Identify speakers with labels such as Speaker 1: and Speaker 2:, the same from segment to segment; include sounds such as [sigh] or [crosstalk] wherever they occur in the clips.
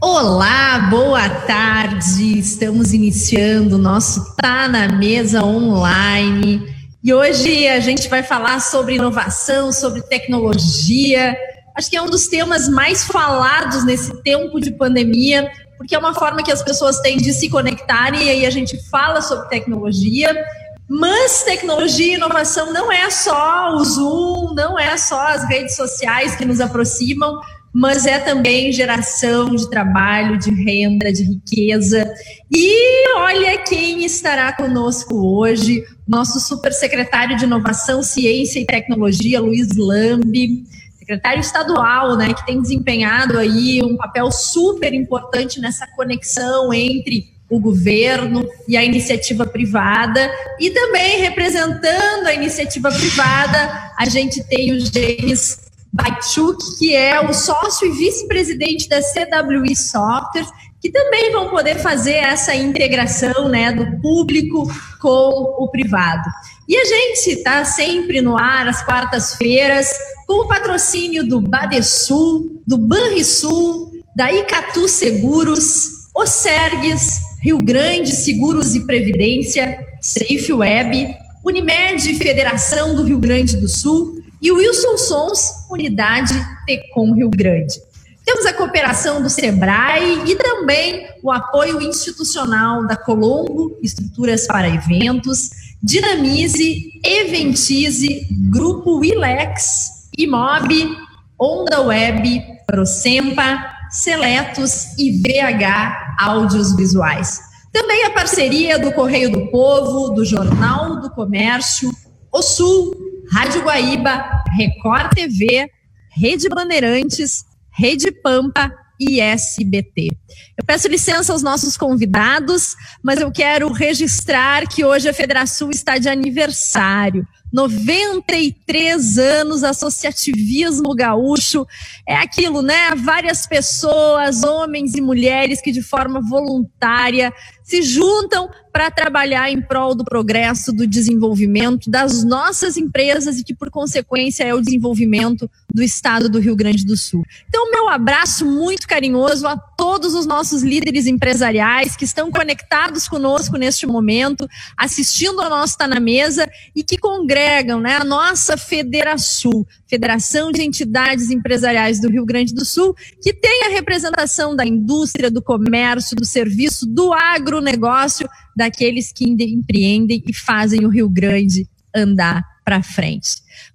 Speaker 1: Olá, boa tarde. Estamos iniciando o nosso Tá na Mesa online. E hoje a gente vai falar sobre inovação, sobre tecnologia. Acho que é um dos temas mais falados nesse tempo de pandemia, porque é uma forma que as pessoas têm de se conectarem e aí a gente fala sobre tecnologia. Mas tecnologia e inovação não é só o Zoom, não é só as redes sociais que nos aproximam, mas é também geração de trabalho, de renda, de riqueza. E olha quem estará conosco hoje, nosso super secretário de Inovação, Ciência e Tecnologia, Luiz Lambi, secretário estadual, né, que tem desempenhado aí um papel super importante nessa conexão entre o governo e a iniciativa privada, e também representando a iniciativa privada, a gente tem o James Baichuk, que é o sócio e vice-presidente da CWI Software, que também vão poder fazer essa integração né, do público com o privado. E a gente está sempre no ar às quartas-feiras, com o patrocínio do Badesul, do Banrisul, da Icatu Seguros, Osergues, Rio Grande Seguros e Previdência, Safe Web, Unimed Federação do Rio Grande do Sul, e Wilson Sons, Unidade Tecom Rio Grande. Temos a cooperação do SEBRAE e também o apoio institucional da Colombo, Estruturas para Eventos, Dinamize, Eventize, Grupo Ilex, Imob, Onda Web, Procempa, Seletos e VH Áudios Visuais. Também a parceria do Correio do Povo, do Jornal do Comércio, O Sul, Rádio Guaíba, Record TV, Rede Bandeirantes, Rede Pampa e SBT. Eu peço licença aos nossos convidados, mas eu quero registrar que hoje a Federação está de aniversário. 93 anos, associativismo gaúcho. É aquilo, né? Várias pessoas, homens e mulheres, que de forma voluntária se juntam para trabalhar em prol do progresso, do desenvolvimento das nossas empresas e que, por consequência, é o desenvolvimento do estado do Rio Grande do Sul. Então, meu abraço muito carinhoso a todos os nossos líderes empresariais que estão conectados conosco neste momento, assistindo ao nosso Tá na Mesa e que congregam né, a nossa Federação, Federação de Entidades Empresariais do Rio Grande do Sul, que tem a representação da indústria, do comércio, do serviço, do agronegócio daqueles que empreendem e fazem o Rio Grande andar para frente.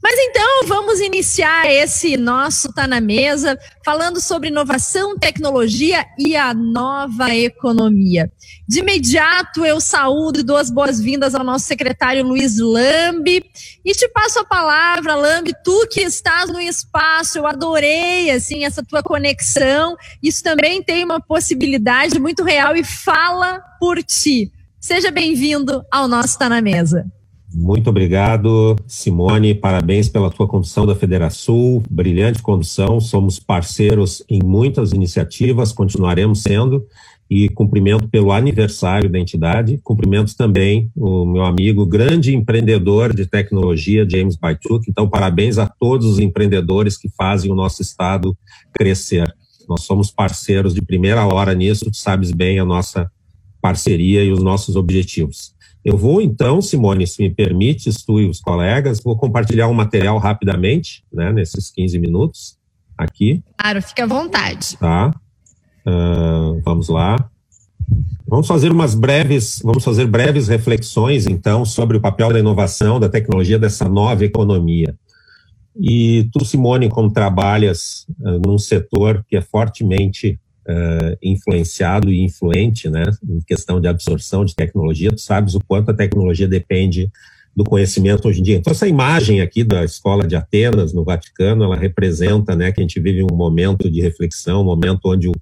Speaker 1: Mas então vamos iniciar esse nosso Tá na Mesa falando sobre inovação, tecnologia e a nova economia. De imediato eu saúdo e dou as boas-vindas ao nosso secretário Luiz Lambi e te passo a palavra, Lambi, tu que estás no espaço, eu adorei assim essa tua conexão. Isso também tem uma possibilidade muito real e fala por ti. Seja bem-vindo ao nosso Tá na Mesa.
Speaker 2: Muito obrigado, Simone. Parabéns pela tua condução da Federação. Brilhante condução. Somos parceiros em muitas iniciativas, continuaremos sendo. E cumprimento pelo aniversário da entidade. Cumprimento também o meu amigo, grande empreendedor de tecnologia, James Baituk. Então, parabéns a todos os empreendedores que fazem o nosso estado crescer. Nós somos parceiros de primeira hora nisso, tu sabes bem a nossa parceria e os nossos objetivos. Eu vou então, Simone, se me permite, tu e os colegas, vou compartilhar um material rapidamente, né, nesses 15 minutos aqui.
Speaker 1: Claro, fica à vontade.
Speaker 2: Tá. Uh, vamos lá. Vamos fazer umas breves, vamos fazer breves reflexões, então, sobre o papel da inovação, da tecnologia dessa nova economia. E tu, Simone, como trabalhas uh, num setor que é fortemente uh, influenciado e influente, né, em questão de absorção de tecnologia, tu sabes o quanto a tecnologia depende do conhecimento hoje em dia. Então, essa imagem aqui da escola de Atenas, no Vaticano, ela representa né, que a gente vive um momento de reflexão, um momento onde o,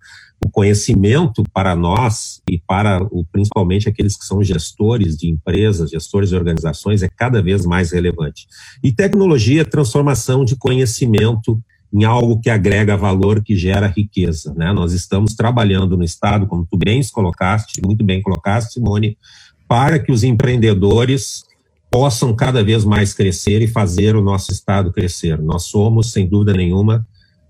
Speaker 2: o conhecimento para nós e para o, principalmente aqueles que são gestores de empresas, gestores de organizações, é cada vez mais relevante. E tecnologia é transformação de conhecimento em algo que agrega valor, que gera riqueza. Né? Nós estamos trabalhando no Estado, como tu bem colocaste, muito bem colocaste, Simone, para que os empreendedores possam cada vez mais crescer e fazer o nosso Estado crescer. Nós somos, sem dúvida nenhuma,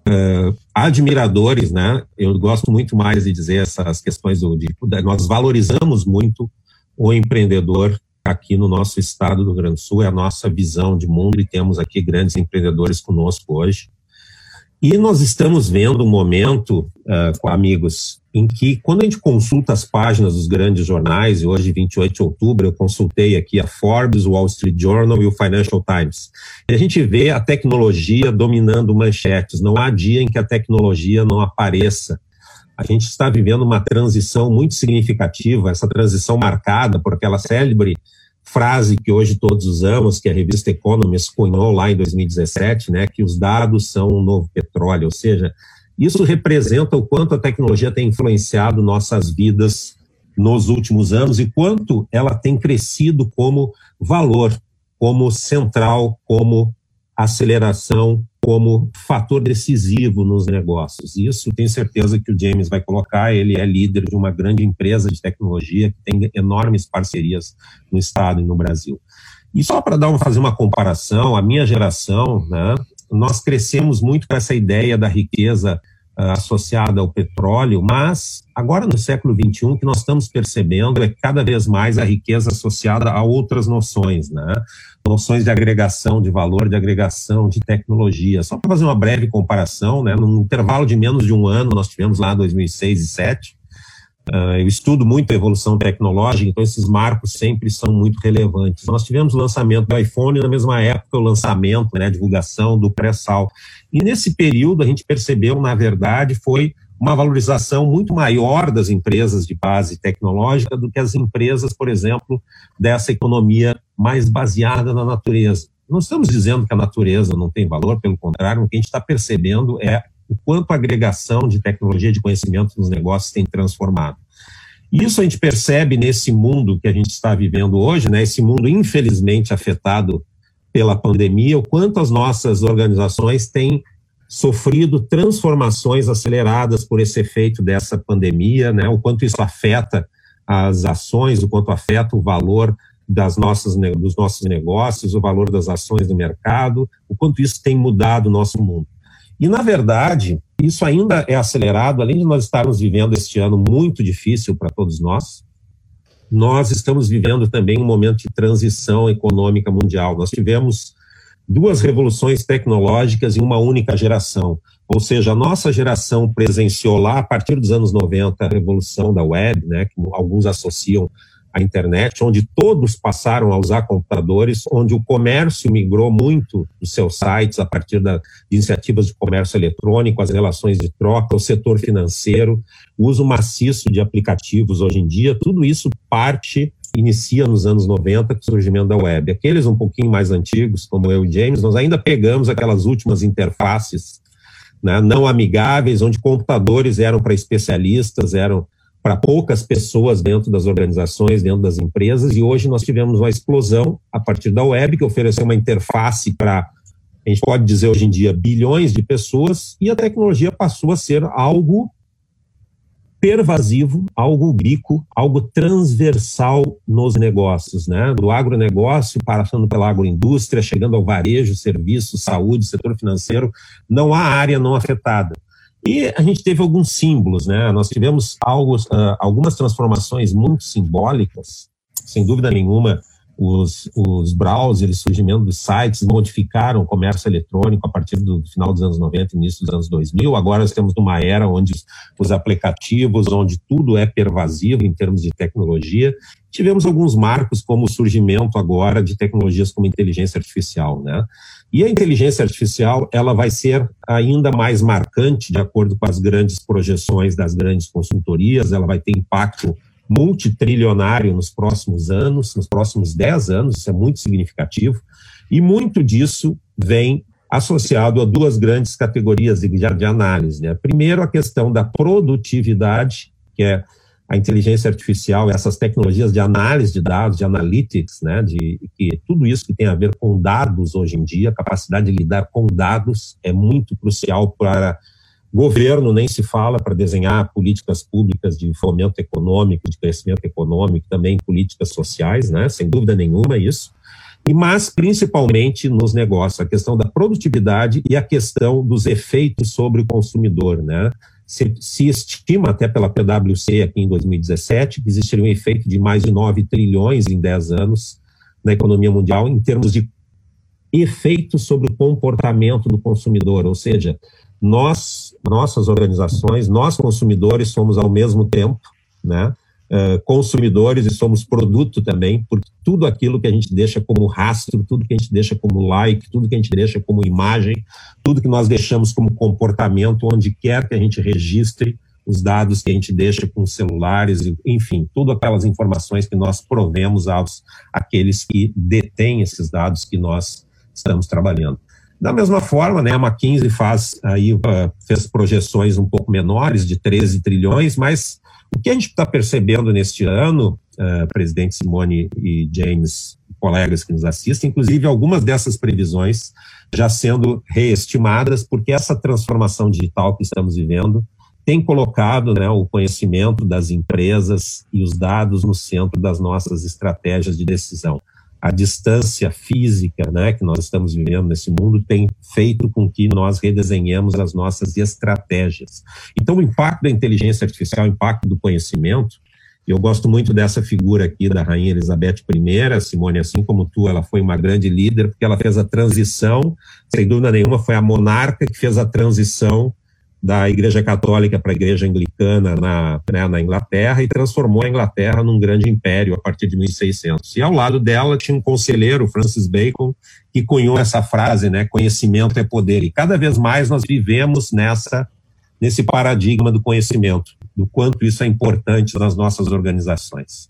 Speaker 2: uh, admiradores, né? Eu gosto muito mais de dizer essas questões do, de, nós valorizamos muito o empreendedor aqui no nosso estado do Rio Grande do Sul, é a nossa visão de mundo e temos aqui grandes empreendedores conosco hoje. E nós estamos vendo um momento, uh, amigos, em que, quando a gente consulta as páginas dos grandes jornais, e hoje, 28 de outubro, eu consultei aqui a Forbes, o Wall Street Journal e o Financial Times, e a gente vê a tecnologia dominando manchetes. Não há dia em que a tecnologia não apareça. A gente está vivendo uma transição muito significativa, essa transição marcada por aquela célebre frase que hoje todos usamos, que a revista Economist cunhou lá em 2017, né, que os dados são um novo petróleo, ou seja, isso representa o quanto a tecnologia tem influenciado nossas vidas nos últimos anos e quanto ela tem crescido como valor, como central, como aceleração, como fator decisivo nos negócios. Isso tenho certeza que o James vai colocar. Ele é líder de uma grande empresa de tecnologia que tem enormes parcerias no estado e no Brasil. E só para dar fazer uma comparação, a minha geração, né, nós crescemos muito com essa ideia da riqueza associada ao petróleo, mas agora no século XXI o que nós estamos percebendo é cada vez mais a riqueza associada a outras noções, né? noções de agregação de valor, de agregação de tecnologia. Só para fazer uma breve comparação, né, num intervalo de menos de um ano, nós tivemos lá 2006 e 2007, uh, eu estudo muito a evolução tecnológica, então esses marcos sempre são muito relevantes. Nós tivemos o lançamento do iPhone, na mesma época o lançamento, né, a divulgação do pré-sal. E nesse período a gente percebeu, na verdade, foi uma valorização muito maior das empresas de base tecnológica do que as empresas, por exemplo, dessa economia mais baseada na natureza. Não estamos dizendo que a natureza não tem valor, pelo contrário, o que a gente está percebendo é o quanto a agregação de tecnologia de conhecimento nos negócios tem transformado. Isso a gente percebe nesse mundo que a gente está vivendo hoje, né, esse mundo infelizmente afetado pela pandemia, o quanto as nossas organizações têm sofrido transformações aceleradas por esse efeito dessa pandemia, né? O quanto isso afeta as ações, o quanto afeta o valor das nossas, dos nossos negócios, o valor das ações do mercado, o quanto isso tem mudado o nosso mundo. E, na verdade, isso ainda é acelerado, além de nós estarmos vivendo este ano muito difícil para todos nós, nós estamos vivendo também um momento de transição econômica mundial. Nós tivemos duas revoluções tecnológicas em uma única geração. Ou seja, a nossa geração presenciou lá, a partir dos anos 90, a revolução da web, né, que alguns associam à internet, onde todos passaram a usar computadores, onde o comércio migrou muito dos seus sites a partir das iniciativas de comércio eletrônico, as relações de troca, o setor financeiro, o uso maciço de aplicativos hoje em dia, tudo isso parte inicia nos anos 90 com o surgimento da web. Aqueles um pouquinho mais antigos, como eu e James, nós ainda pegamos aquelas últimas interfaces né, não amigáveis, onde computadores eram para especialistas, eram para poucas pessoas dentro das organizações, dentro das empresas, e hoje nós tivemos uma explosão a partir da web, que ofereceu uma interface para, a gente pode dizer hoje em dia, bilhões de pessoas, e a tecnologia passou a ser algo pervasivo, algo ubico, algo transversal nos negócios, né? Do agronegócio, passando pela agroindústria, chegando ao varejo, serviço, saúde, setor financeiro, não há área não afetada. E a gente teve alguns símbolos, né? Nós tivemos algo, uh, algumas transformações muito simbólicas, sem dúvida nenhuma, os, os browsers, surgimento dos sites modificaram o comércio eletrônico a partir do final dos anos 90, início dos anos 2000. Agora nós temos uma era onde os aplicativos, onde tudo é pervasivo em termos de tecnologia. Tivemos alguns marcos, como o surgimento agora de tecnologias como inteligência artificial, né? E a inteligência artificial, ela vai ser ainda mais marcante, de acordo com as grandes projeções das grandes consultorias, ela vai ter impacto multitrilionário nos próximos anos, nos próximos 10 anos, isso é muito significativo, e muito disso vem associado a duas grandes categorias de, de análise. Né? Primeiro, a questão da produtividade, que é a inteligência artificial, essas tecnologias de análise de dados, de analytics, né, de que tudo isso que tem a ver com dados hoje em dia, a capacidade de lidar com dados é muito crucial para Governo nem se fala para desenhar políticas públicas de fomento econômico, de crescimento econômico, também políticas sociais, né? sem dúvida nenhuma isso. e mas principalmente nos negócios, a questão da produtividade e a questão dos efeitos sobre o consumidor, né? Se, se, estima até pela PwC aqui em 2017 que existiria um efeito de mais de 9 trilhões em 10 anos na economia mundial em termos de efeitos sobre o comportamento do consumidor, ou seja, nós, nossas organizações, nós consumidores somos ao mesmo tempo, né, uh, consumidores e somos produto também, porque tudo aquilo que a gente deixa como rastro, tudo que a gente deixa como like, tudo que a gente deixa como imagem, tudo que nós deixamos como comportamento, onde quer que a gente registre os dados que a gente deixa com celulares, enfim, tudo aquelas informações que nós provemos aos aqueles que detêm esses dados que nós estamos trabalhando. Da mesma forma, né, a McKinsey faz aí uh, fez projeções um pouco menores de 13 trilhões, mas o que a gente está percebendo neste ano, uh, presidente Simone e James, colegas que nos assistem, inclusive algumas dessas previsões já sendo reestimadas, porque essa transformação digital que estamos vivendo tem colocado né, o conhecimento das empresas e os dados no centro das nossas estratégias de decisão a distância física né, que nós estamos vivendo nesse mundo tem feito com que nós redesenhemos as nossas estratégias. Então, o impacto da inteligência artificial, o impacto do conhecimento, eu gosto muito dessa figura aqui da Rainha Elizabeth I, Simone, assim como tu, ela foi uma grande líder, porque ela fez a transição, sem dúvida nenhuma, foi a monarca que fez a transição da Igreja Católica para a Igreja Anglicana na, né, na Inglaterra e transformou a Inglaterra num grande império a partir de 1600. E ao lado dela tinha um conselheiro, Francis Bacon, que cunhou essa frase, né, conhecimento é poder. E cada vez mais nós vivemos nessa nesse paradigma do conhecimento, do quanto isso é importante nas nossas organizações.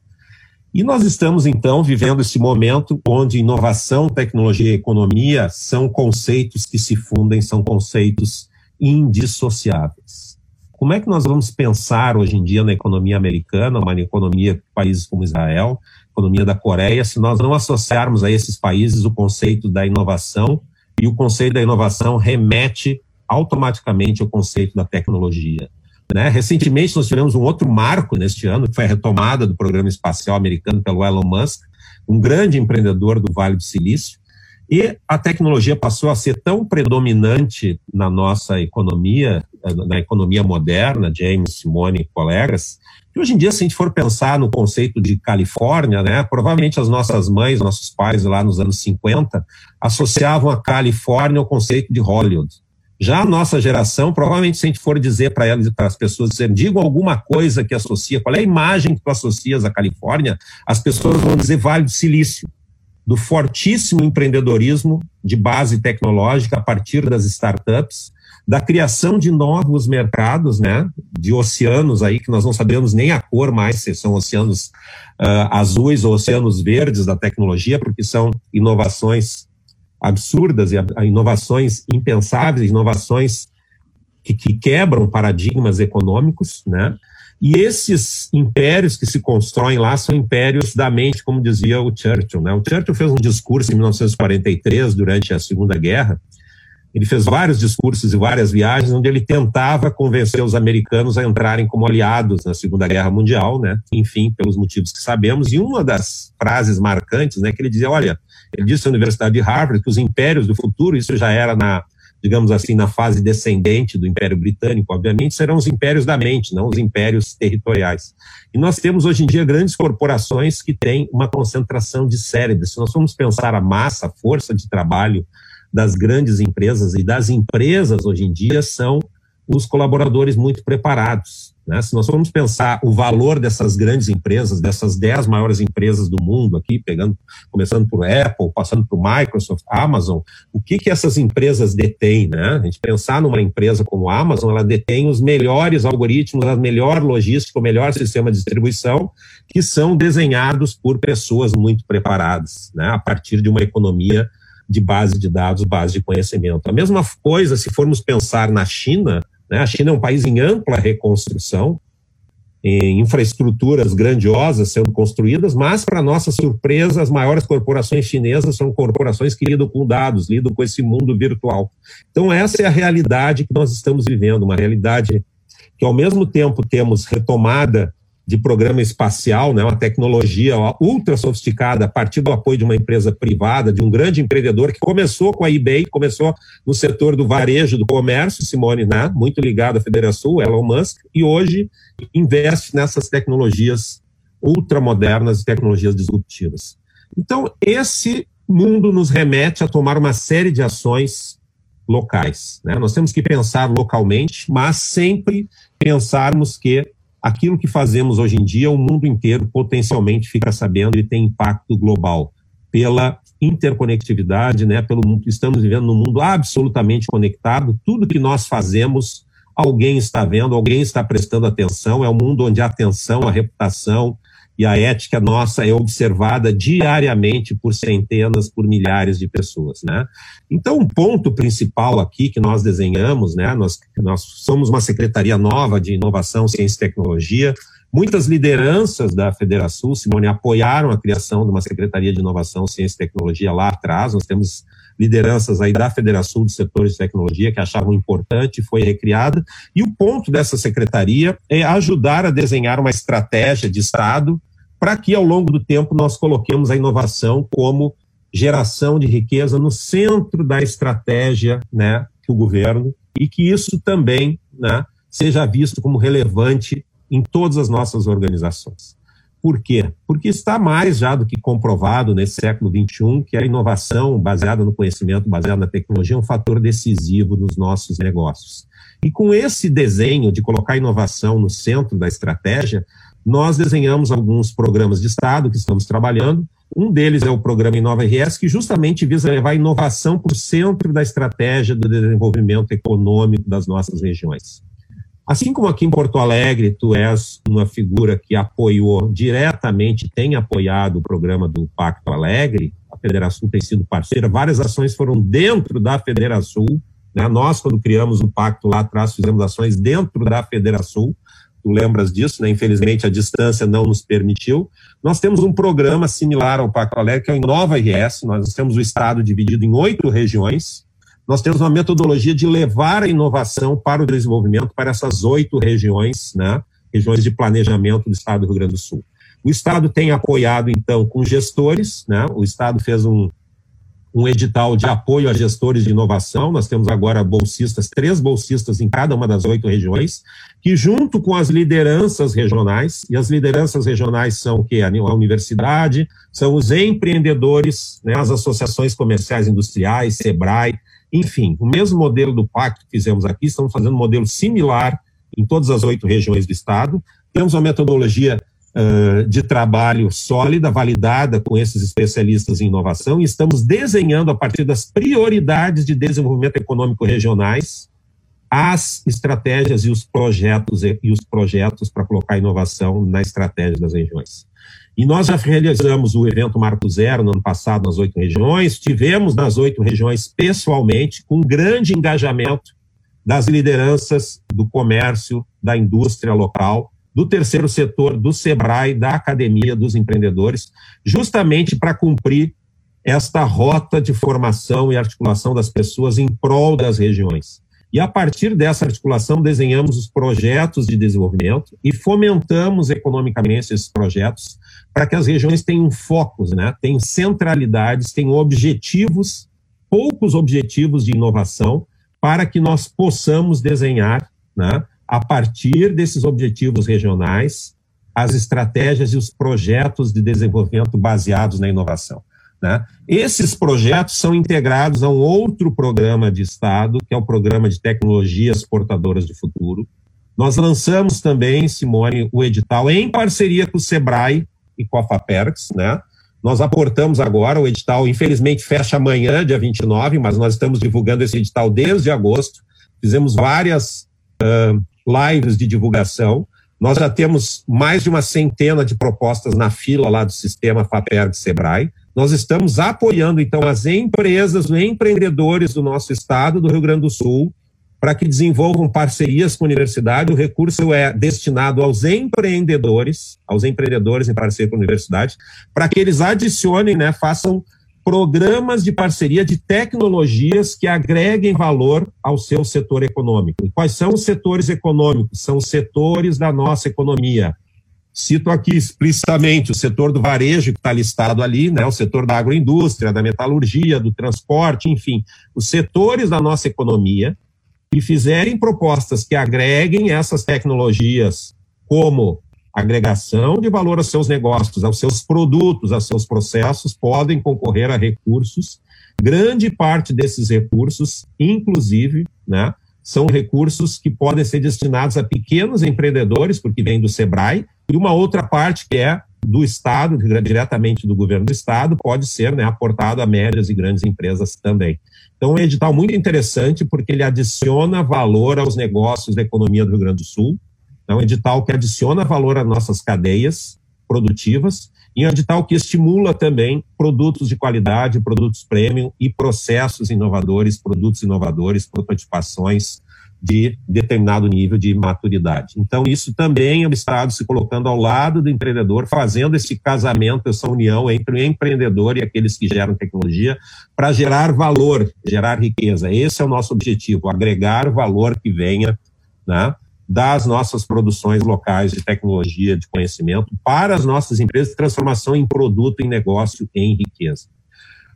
Speaker 2: E nós estamos, então, vivendo esse momento onde inovação, tecnologia e economia são conceitos que se fundem, são conceitos indissociáveis. Como é que nós vamos pensar hoje em dia na economia americana, uma economia de países como Israel, economia da Coreia, se nós não associarmos a esses países o conceito da inovação e o conceito da inovação remete automaticamente ao conceito da tecnologia. Né? Recentemente nós tivemos um outro marco neste ano, que foi a retomada do programa espacial americano pelo Elon Musk, um grande empreendedor do Vale do Silício, e a tecnologia passou a ser tão predominante na nossa economia, na economia moderna, James, Simone e colegas, que hoje em dia, se a gente for pensar no conceito de Califórnia, né, provavelmente as nossas mães, nossos pais lá nos anos 50, associavam a Califórnia ao conceito de Hollywood. Já a nossa geração, provavelmente, se a gente for dizer para elas para as pessoas, dizer, digam alguma coisa que associa, qual é a imagem que tu associas à Califórnia, as pessoas vão dizer Vale do Silício do fortíssimo empreendedorismo de base tecnológica a partir das startups, da criação de novos mercados, né, de oceanos aí que nós não sabemos nem a cor mais se são oceanos uh, azuis ou oceanos verdes da tecnologia, porque são inovações absurdas e inovações impensáveis, inovações que, que quebram paradigmas econômicos, né? E esses impérios que se constroem lá são impérios da mente, como dizia o Churchill. Né? O Churchill fez um discurso em 1943, durante a Segunda Guerra. Ele fez vários discursos e várias viagens onde ele tentava convencer os americanos a entrarem como aliados na Segunda Guerra Mundial, né? enfim, pelos motivos que sabemos. E uma das frases marcantes, né, que ele dizia, olha, ele disse à Universidade de Harvard que os impérios do futuro, isso já era na digamos assim, na fase descendente do Império Britânico, obviamente, serão os impérios da mente, não os impérios territoriais. E nós temos hoje em dia grandes corporações que têm uma concentração de cérebros. Se nós formos pensar a massa, a força de trabalho das grandes empresas e das empresas hoje em dia são os colaboradores muito preparados. Né? Se nós formos pensar o valor dessas grandes empresas, dessas dez maiores empresas do mundo aqui, pegando, começando por Apple, passando por Microsoft, Amazon, o que que essas empresas detêm, né? A gente pensar numa empresa como a Amazon, ela detém os melhores algoritmos, a melhor logística, o melhor sistema de distribuição, que são desenhados por pessoas muito preparadas, né? A partir de uma economia de base de dados, base de conhecimento. A mesma coisa, se formos pensar na China, né? A China é um país em ampla reconstrução, em infraestruturas grandiosas sendo construídas, mas, para nossa surpresa, as maiores corporações chinesas são corporações que lidam com dados, lidam com esse mundo virtual. Então, essa é a realidade que nós estamos vivendo, uma realidade que, ao mesmo tempo, temos retomada de programa espacial, né, uma tecnologia ultra sofisticada a partir do apoio de uma empresa privada, de um grande empreendedor que começou com a eBay, começou no setor do varejo, do comércio, Simone, né, muito ligado à Federação, Elon Musk, e hoje investe nessas tecnologias ultramodernas e tecnologias disruptivas. Então, esse mundo nos remete a tomar uma série de ações locais. Né? Nós temos que pensar localmente, mas sempre pensarmos que aquilo que fazemos hoje em dia, o mundo inteiro potencialmente fica sabendo e tem impacto global pela interconectividade, né, pelo estamos vivendo num mundo absolutamente conectado, tudo que nós fazemos, alguém está vendo, alguém está prestando atenção, é um mundo onde a atenção, a reputação, e a ética nossa é observada diariamente por centenas, por milhares de pessoas, né? Então, um ponto principal aqui que nós desenhamos, né? Nós, nós somos uma secretaria nova de inovação, ciência e tecnologia. Muitas lideranças da Federação, Simone, apoiaram a criação de uma secretaria de inovação, ciência e tecnologia lá atrás. Nós temos lideranças aí da Federação dos Setores de Tecnologia que achavam importante, foi recriada. E o ponto dessa secretaria é ajudar a desenhar uma estratégia de Estado para que ao longo do tempo nós coloquemos a inovação como geração de riqueza no centro da estratégia né, do governo e que isso também né, seja visto como relevante em todas as nossas organizações. Por quê? Porque está mais já do que comprovado nesse século XXI que a inovação baseada no conhecimento, baseada na tecnologia, é um fator decisivo nos nossos negócios. E com esse desenho de colocar a inovação no centro da estratégia, nós desenhamos alguns programas de Estado que estamos trabalhando. Um deles é o programa Inova RS, que justamente visa levar a inovação para o centro da estratégia do desenvolvimento econômico das nossas regiões. Assim como aqui em Porto Alegre, tu és uma figura que apoiou diretamente, tem apoiado o programa do Pacto Alegre, a Federação tem sido parceira, várias ações foram dentro da Federação. Né? Nós, quando criamos o pacto lá atrás, fizemos ações dentro da Federação, tu lembras disso, né? Infelizmente a distância não nos permitiu. Nós temos um programa similar ao Pacto Alegre, que é o Inova RS. Nós temos o estado dividido em oito regiões. Nós temos uma metodologia de levar a inovação para o desenvolvimento para essas oito regiões, né? Regiões de planejamento do estado do Rio Grande do Sul. O estado tem apoiado então com gestores, né? O estado fez um um edital de apoio a gestores de inovação. Nós temos agora bolsistas, três bolsistas em cada uma das oito regiões, que junto com as lideranças regionais, e as lideranças regionais são o que? A universidade, são os empreendedores, né, as associações comerciais industriais, SEBRAE, enfim, o mesmo modelo do pacto que fizemos aqui, estamos fazendo um modelo similar em todas as oito regiões do estado. Temos uma metodologia de trabalho sólida, validada com esses especialistas em inovação, e estamos desenhando, a partir das prioridades de desenvolvimento econômico regionais, as estratégias e os projetos e os projetos para colocar inovação na estratégia das regiões. E nós já realizamos o evento Marco Zero no ano passado nas oito regiões, tivemos nas oito regiões pessoalmente, com grande engajamento das lideranças do comércio, da indústria local, do terceiro setor, do SEBRAE, da academia, dos empreendedores, justamente para cumprir esta rota de formação e articulação das pessoas em prol das regiões. E a partir dessa articulação, desenhamos os projetos de desenvolvimento e fomentamos economicamente esses projetos para que as regiões tenham focos, né? tenham centralidades, tenham objetivos, poucos objetivos de inovação, para que nós possamos desenhar né, a partir desses objetivos regionais, as estratégias e os projetos de desenvolvimento baseados na inovação. Né? Esses projetos são integrados a um outro programa de Estado, que é o Programa de Tecnologias Portadoras de Futuro. Nós lançamos também, Simone, o edital em parceria com o SEBRAE e com a FAPERX, né? Nós aportamos agora, o edital infelizmente fecha amanhã, dia 29, mas nós estamos divulgando esse edital desde agosto. Fizemos várias uh, lives de divulgação. Nós já temos mais de uma centena de propostas na fila lá do sistema FAPERG Sebrae. Nós estamos apoiando, então, as empresas, os empreendedores do nosso estado, do Rio Grande do Sul, para que desenvolvam parcerias com a universidade. O recurso é destinado aos empreendedores, aos empreendedores em parceria com a universidade, para que eles adicionem, né, façam programas de parceria de tecnologias que agreguem valor ao seu setor econômico. E quais são os setores econômicos? São os setores da nossa economia: Cito aqui explicitamente o setor do varejo, que está listado ali, né, o setor da agroindústria, da metalurgia, do transporte, enfim, os setores da nossa economia que fizerem propostas que agreguem essas tecnologias como agregação de valor aos seus negócios, aos seus produtos, aos seus processos, podem concorrer a recursos. Grande parte desses recursos, inclusive, né, são recursos que podem ser destinados a pequenos empreendedores, porque vem do SEBRAE, e uma outra parte que é do Estado, diretamente do governo do Estado, pode ser né, aportado a médias e grandes empresas também. Então, é um edital muito interessante, porque ele adiciona valor aos negócios da economia do Rio Grande do Sul. É um edital que adiciona valor às nossas cadeias produtivas e um edital que estimula também produtos de qualidade, produtos premium e processos inovadores, produtos inovadores, prototipações de determinado nível de maturidade. Então, isso também é o Estado se colocando ao lado do empreendedor, fazendo esse casamento, essa união entre o empreendedor e aqueles que geram tecnologia, para gerar valor, gerar riqueza. Esse é o nosso objetivo, agregar valor que venha né, das nossas produções locais de tecnologia, de conhecimento, para as nossas empresas, transformação em produto, em negócio, em riqueza.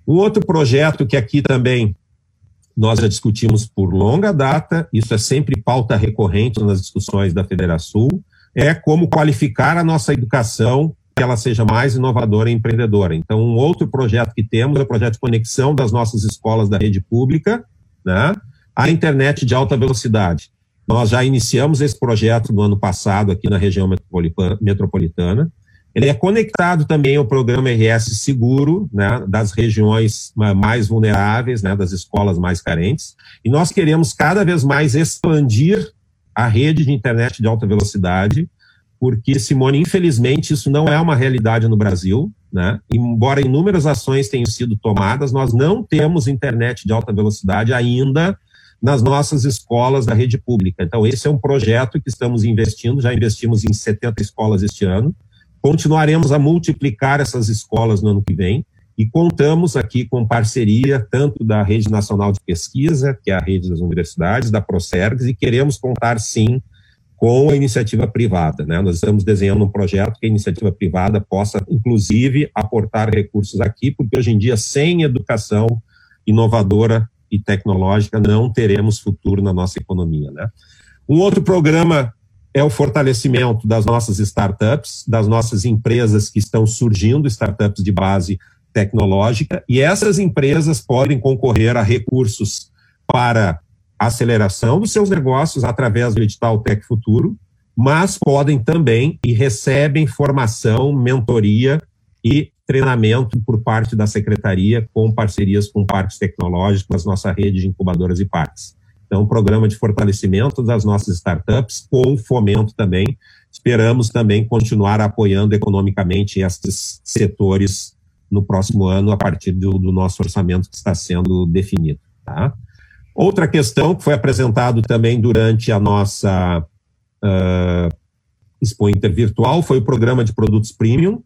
Speaker 2: Um outro projeto que aqui também nós já discutimos por longa data, isso é sempre pauta recorrente nas discussões da Federação, é como qualificar a nossa educação que ela seja mais inovadora e empreendedora. Então, um outro projeto que temos é o projeto de conexão das nossas escolas da rede pública né, à internet de alta velocidade. Nós já iniciamos esse projeto no ano passado aqui na região metropolitana. Ele é conectado também ao programa RS Seguro, né, das regiões mais vulneráveis, né, das escolas mais carentes. E nós queremos cada vez mais expandir a rede de internet de alta velocidade, porque, Simone, infelizmente, isso não é uma realidade no Brasil. Né? Embora inúmeras ações tenham sido tomadas, nós não temos internet de alta velocidade ainda nas nossas escolas da rede pública. Então, esse é um projeto que estamos investindo, já investimos em 70 escolas este ano, Continuaremos a multiplicar essas escolas no ano que vem e contamos aqui com parceria tanto da Rede Nacional de Pesquisa, que é a rede das universidades, da Procergs, e queremos contar sim com a iniciativa privada. Né? Nós estamos desenhando um projeto que a iniciativa privada possa, inclusive, aportar recursos aqui, porque hoje em dia, sem educação inovadora e tecnológica, não teremos futuro na nossa economia. Né? Um outro programa é o fortalecimento das nossas startups, das nossas empresas que estão surgindo, startups de base tecnológica, e essas empresas podem concorrer a recursos para aceleração dos seus negócios através do edital Tech Futuro, mas podem também e recebem formação, mentoria e treinamento por parte da secretaria com parcerias com parques tecnológicos, nossa rede de incubadoras e parques. Então, um programa de fortalecimento das nossas startups, com fomento também. Esperamos também continuar apoiando economicamente estes setores no próximo ano, a partir do, do nosso orçamento que está sendo definido. Tá? Outra questão que foi apresentado também durante a nossa uh, Expo Inter Virtual foi o programa de produtos premium,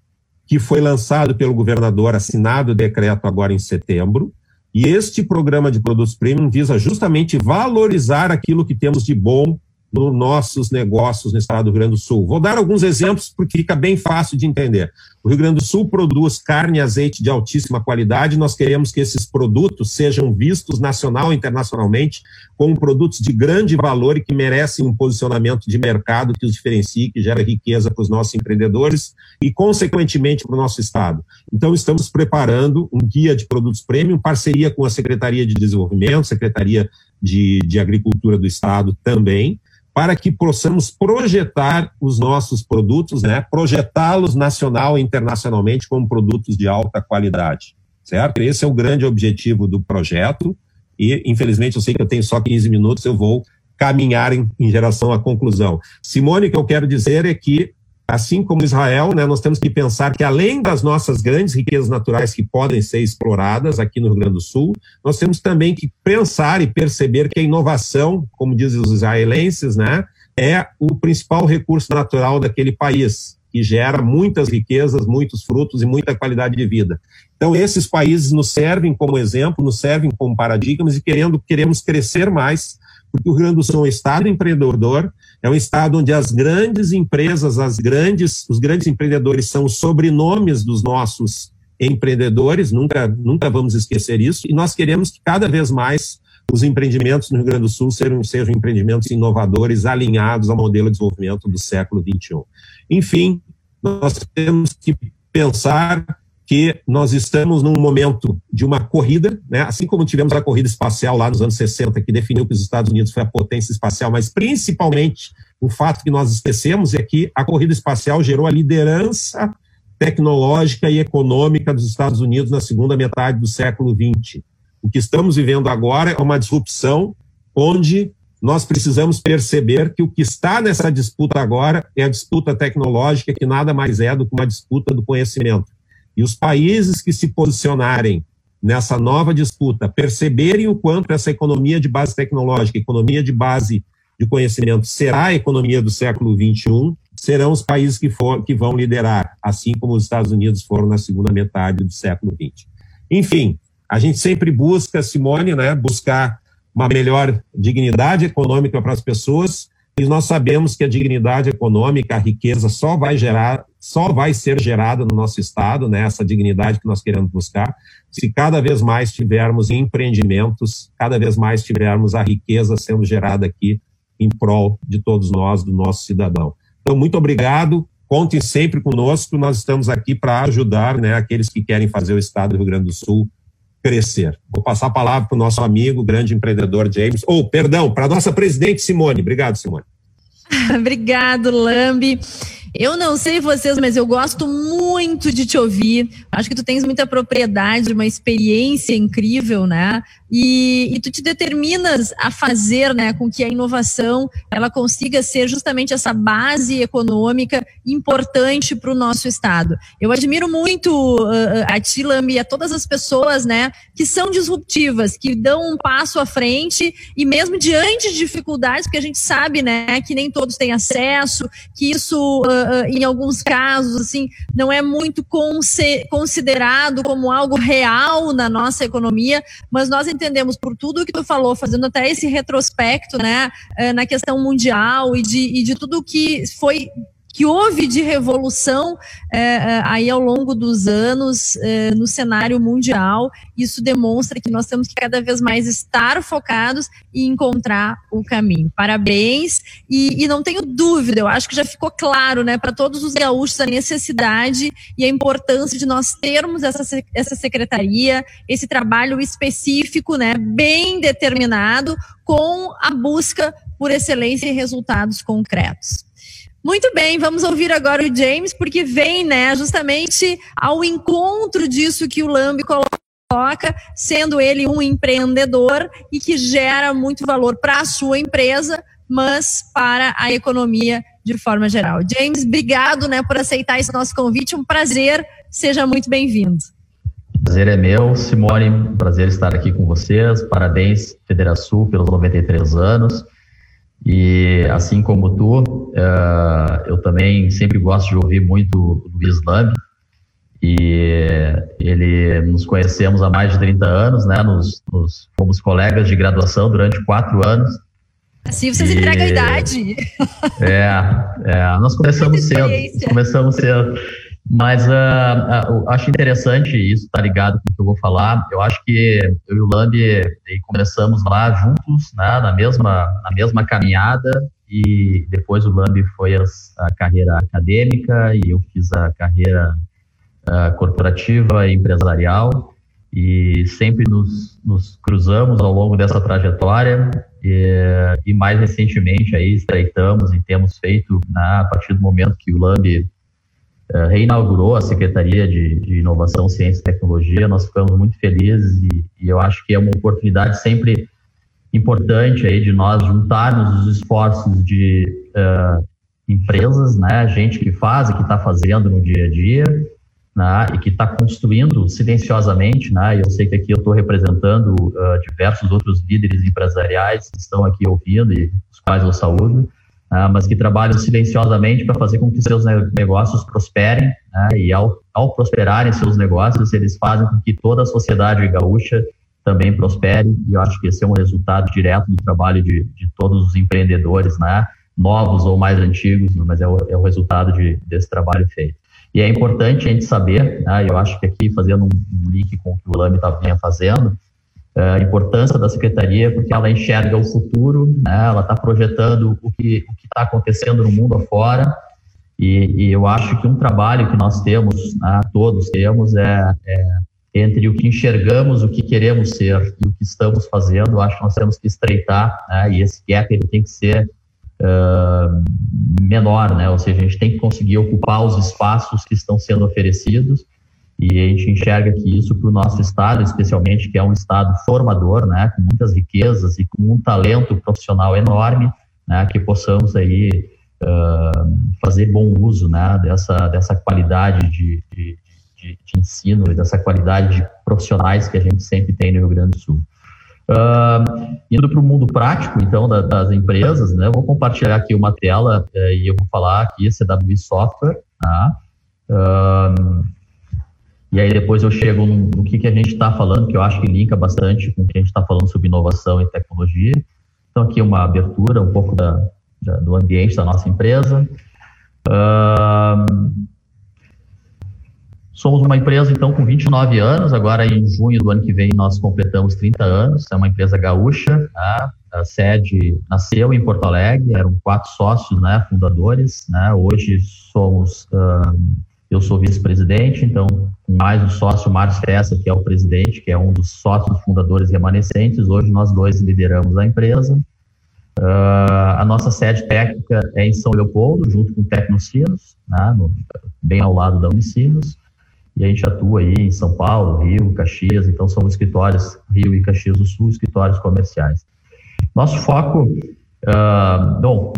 Speaker 2: que foi lançado pelo governador, assinado o decreto agora em setembro, e este programa de produtos premium visa justamente valorizar aquilo que temos de bom nos nossos negócios no estado do Rio Grande do Sul. Vou dar alguns exemplos porque fica bem fácil de entender. O Rio Grande do Sul produz carne e azeite de altíssima qualidade. Nós queremos que esses produtos sejam vistos nacional e internacionalmente como produtos de grande valor e que merecem um posicionamento de mercado que os diferencie, que gera riqueza para os nossos empreendedores e, consequentemente, para o nosso Estado. Então, estamos preparando um guia de produtos premium, parceria com a Secretaria de Desenvolvimento, Secretaria de, de Agricultura do Estado também, para que possamos projetar os nossos produtos, né, projetá-los nacional e internacionalmente como produtos de alta qualidade, certo? Esse é o grande objetivo do projeto e, infelizmente, eu sei que eu tenho só 15 minutos, eu vou caminhar em, em geração à conclusão. Simone, o que eu quero dizer é que assim como Israel, né, nós temos que pensar que além das nossas grandes riquezas naturais que podem ser exploradas aqui no Rio Grande do Sul, nós temos também que pensar e perceber que a inovação, como dizem os israelenses, né, é o principal recurso natural daquele país, que gera muitas riquezas, muitos frutos e muita qualidade de vida. Então, esses países nos servem como exemplo, nos servem como paradigmas e querendo, queremos crescer mais porque o Rio Grande do Sul é um estado empreendedor, é um estado onde as grandes empresas, as grandes, os grandes empreendedores são os sobrenomes dos nossos empreendedores, nunca, nunca vamos esquecer isso, e nós queremos que cada vez mais os empreendimentos no Rio Grande do Sul sejam, sejam empreendimentos inovadores, alinhados ao modelo de desenvolvimento do século XXI. Enfim, nós temos que pensar que nós estamos num momento de uma corrida, né? assim como tivemos a corrida espacial lá nos anos 60, que definiu que os Estados Unidos foi a potência espacial, mas principalmente o fato que nós esquecemos é que a corrida espacial gerou a liderança tecnológica e econômica dos Estados Unidos na segunda metade do século XX. O que estamos vivendo agora é uma disrupção onde nós precisamos perceber que o que está nessa disputa agora é a disputa tecnológica, que nada mais é do que uma disputa do conhecimento. E os países que se posicionarem nessa nova disputa, perceberem o quanto essa economia de base tecnológica, economia de base de conhecimento será a economia do século XXI, serão os países que, for, que vão liderar, assim como os Estados Unidos foram na segunda metade do século XX. Enfim, a gente sempre busca, Simone, né, buscar uma melhor dignidade econômica para as pessoas, e nós sabemos que a dignidade econômica, a riqueza só vai gerar, só vai ser gerada no nosso estado, né, essa dignidade que nós queremos buscar, se cada vez mais tivermos empreendimentos, cada vez mais tivermos a riqueza sendo gerada aqui em prol de todos nós, do nosso cidadão. Então, muito obrigado. Contem sempre conosco. Nós estamos aqui para ajudar né, aqueles que querem fazer o Estado do Rio Grande do Sul crescer. Vou passar a palavra para o nosso amigo, grande empreendedor James, ou, oh, perdão, para a nossa presidente Simone. Obrigado, Simone. [laughs]
Speaker 1: Obrigado, Lambi. Eu não sei vocês, mas eu gosto muito de te ouvir. Acho que tu tens muita propriedade, uma experiência incrível, né? E, e, tu te determinas a fazer, né, com que a inovação ela consiga ser justamente essa base econômica importante para o nosso estado. Eu admiro muito uh, a Tilam e a todas as pessoas, né, que são disruptivas, que dão um passo à frente e mesmo diante de dificuldades, porque a gente sabe, né, que nem todos têm acesso, que isso uh, uh, em alguns casos, assim, não é muito considerado como algo real na nossa economia, mas nós entendemos por tudo que tu falou, fazendo até esse retrospecto, né, uh, na questão mundial e de, e de tudo que foi que houve de revolução é, é, aí ao longo dos anos é, no cenário mundial. Isso demonstra que nós temos que cada vez mais estar focados e encontrar o caminho. Parabéns e, e não tenho dúvida, eu acho que já ficou claro, né, para todos os gaúchos a necessidade e a importância de nós termos essa, essa secretaria, esse trabalho específico, né, bem determinado com a busca por excelência e resultados concretos. Muito bem, vamos ouvir agora o James, porque vem, né, justamente ao encontro disso que o Lambi coloca, sendo ele um empreendedor e que gera muito valor para a sua empresa, mas para a economia de forma geral. James, obrigado, né, por aceitar esse nosso convite, um prazer, seja muito bem-vindo.
Speaker 3: Prazer é meu, Simone, prazer estar aqui com vocês, parabéns Federação pelos 93 anos, e assim como tu, uh, eu também sempre gosto de ouvir muito o Luiz Lamb. E ele nos conhecemos há mais de 30 anos, né? Nos, nos fomos colegas de graduação durante quatro anos.
Speaker 1: Assim você se entrega a idade.
Speaker 3: É, é nós começamos [laughs] cedo. Começamos cedo. Mas uh, uh, acho interessante isso, tá ligado com o que eu vou falar. Eu acho que eu e o Lambi começamos lá juntos, né, na, mesma, na mesma caminhada, e depois o Lambi foi a, a carreira acadêmica e eu fiz a carreira uh, corporativa e empresarial, e sempre nos, nos cruzamos ao longo dessa trajetória, e, e mais recentemente aí estreitamos e temos feito, né, a partir do momento que o Lambi uh, reinaugurou a Secretaria de, de, Inovação, Ciência e Tecnologia. Nós ficamos muito felizes e, e, eu acho que é uma oportunidade sempre importante aí de nós juntarmos os esforços de uh, empresas, né, gente que faz e que está fazendo no dia a dia, né, e que está construindo silenciosamente, né, eu sei que aqui eu estou representando uh, diversos outros líderes empresariais que estão aqui ouvindo e os quais eu saúdo, uh, mas que trabalham silenciosamente para fazer com que seus negócios prosperem, né, e ao, ao prosperarem seus negócios, eles fazem com que toda a sociedade gaúcha também prospere, e eu acho que esse é um resultado direto do trabalho de, de todos os empreendedores, né? novos ou mais antigos, mas é o, é o resultado de, desse trabalho feito. E é importante a gente saber, né, eu acho que aqui, fazendo um link com o que o Lame tá, vinha fazendo, a importância da secretaria, porque ela enxerga o futuro, né, ela está projetando o que está acontecendo no mundo afora, e, e, eu acho que um trabalho que nós temos, né, todos temos, é, é entre o que enxergamos, o que queremos ser e o que estamos fazendo, eu acho que nós temos que estreitar, né, e esse gap ele tem que ser uh, menor, né, ou seja, a gente tem que conseguir ocupar os espaços que estão sendo oferecidos, e a gente enxerga que isso para o nosso estado, especialmente, que é um estado formador, né, com muitas riquezas e com um talento profissional enorme, né, que possamos aí uh, fazer bom uso, né, dessa, dessa qualidade de, de, de, de ensino e dessa qualidade de profissionais que a gente sempre tem no Rio Grande do Sul. Uh, indo para o mundo prático, então, da, das empresas, né, vou compartilhar aqui uma tela uh, e eu vou falar aqui CW Software, tá? Uh, e aí depois eu chego no, no que, que a gente está falando, que eu acho que linka bastante com o que a gente está falando sobre inovação e tecnologia. Então aqui uma abertura um pouco da, da do ambiente da nossa empresa. Uh, Somos uma empresa, então, com 29 anos. Agora, em junho do ano que vem, nós completamos 30 anos. É uma empresa gaúcha. Tá? A sede nasceu em Porto Alegre. Eram quatro sócios, né, fundadores. Né? Hoje somos, uh, eu sou vice-presidente, então, mais o sócio Márcio Festa, que é o presidente, que é um dos sócios fundadores remanescentes. Hoje nós dois lideramos a empresa. Uh, a nossa sede técnica é em São Leopoldo, junto com o Tecnocinos, né, no, bem ao lado da Unicinos e a gente atua aí em São Paulo, Rio, Caxias, então são escritórios Rio e Caxias do Sul, escritórios comerciais. Nosso foco, uh, bom,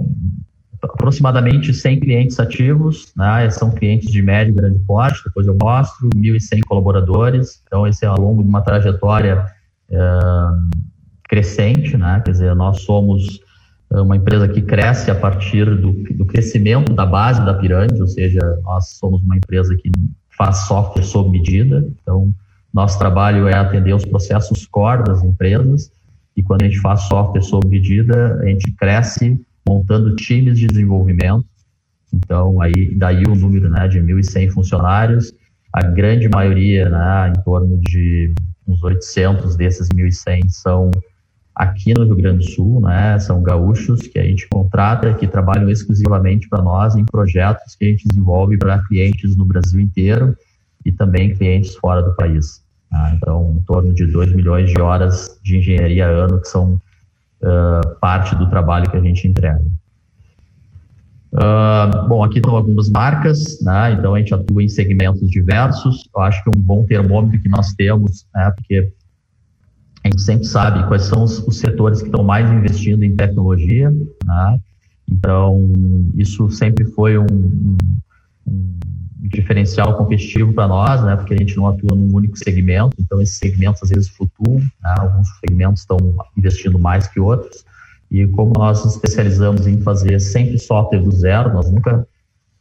Speaker 3: aproximadamente 100 clientes ativos, né, são clientes de médio e grande porte, depois eu mostro, 1.100 colaboradores, então esse é ao longo de uma trajetória uh, crescente, né, quer dizer, nós somos uma empresa que cresce a partir do, do crescimento da base da pirâmide, ou seja, nós somos uma empresa que faz software sob medida. Então, nosso trabalho é atender os processos core das empresas e quando a gente faz software sob medida, a gente cresce montando times de desenvolvimento. Então, aí daí o número né, de 1.100 funcionários, a grande maioria, né, em torno de uns 800 desses 1.100 são aqui no Rio Grande do Sul, né? São gaúchos que a gente contrata, que trabalham exclusivamente para nós em projetos que a gente desenvolve para clientes no Brasil inteiro e também clientes fora do país. Tá? Então, em torno de 2 milhões de horas de engenharia ano que são uh, parte do trabalho que a gente entrega. Uh, bom, aqui estão algumas marcas, né? então a gente atua em segmentos diversos. Eu acho que um bom termômetro que nós temos, né? porque a gente sempre sabe quais são os, os setores que estão mais investindo em tecnologia, né? Então, isso sempre foi um, um diferencial competitivo para nós, né? Porque a gente não atua num único segmento, então esses segmentos às vezes flutuam, né? Alguns segmentos estão investindo mais que outros. E como nós nos especializamos em fazer sempre software do zero, nós nunca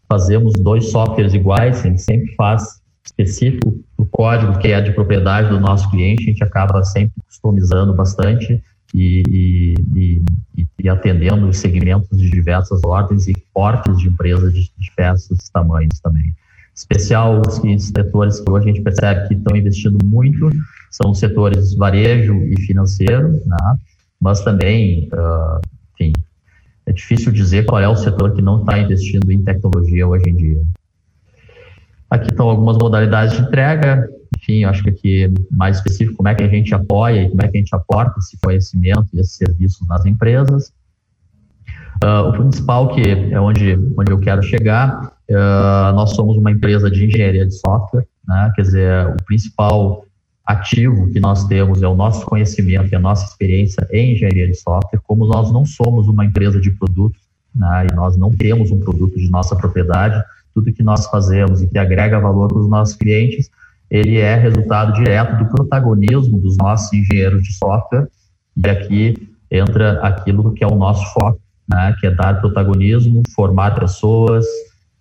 Speaker 3: fazemos dois softwares iguais, a gente sempre faz específico do código que é de propriedade do nosso cliente, a gente acaba sempre customizando bastante e, e, e, e atendendo os segmentos de diversas ordens e portes de empresas de diversos tamanhos também. Especial os setores que hoje a gente percebe que estão investindo muito são os setores varejo e financeiro, né? mas também, uh, enfim, é difícil dizer qual é o setor que não está investindo em tecnologia hoje em dia. Aqui estão algumas modalidades de entrega, enfim, acho que aqui mais específico, como é que a gente apoia e como é que a gente aporta esse conhecimento e esses serviços nas empresas. Uh, o principal, que é onde, onde eu quero chegar, uh, nós somos uma empresa de engenharia de software, né? quer dizer, o principal ativo que nós temos é o nosso conhecimento e a nossa experiência em engenharia de software, como nós não somos uma empresa de produtos, né? e nós não temos um produto de nossa propriedade, tudo que nós fazemos e que agrega valor para os nossos clientes, ele é resultado direto do protagonismo dos nossos engenheiros de software. E aqui entra aquilo que é o nosso foco, né, que é dar protagonismo, formar pessoas,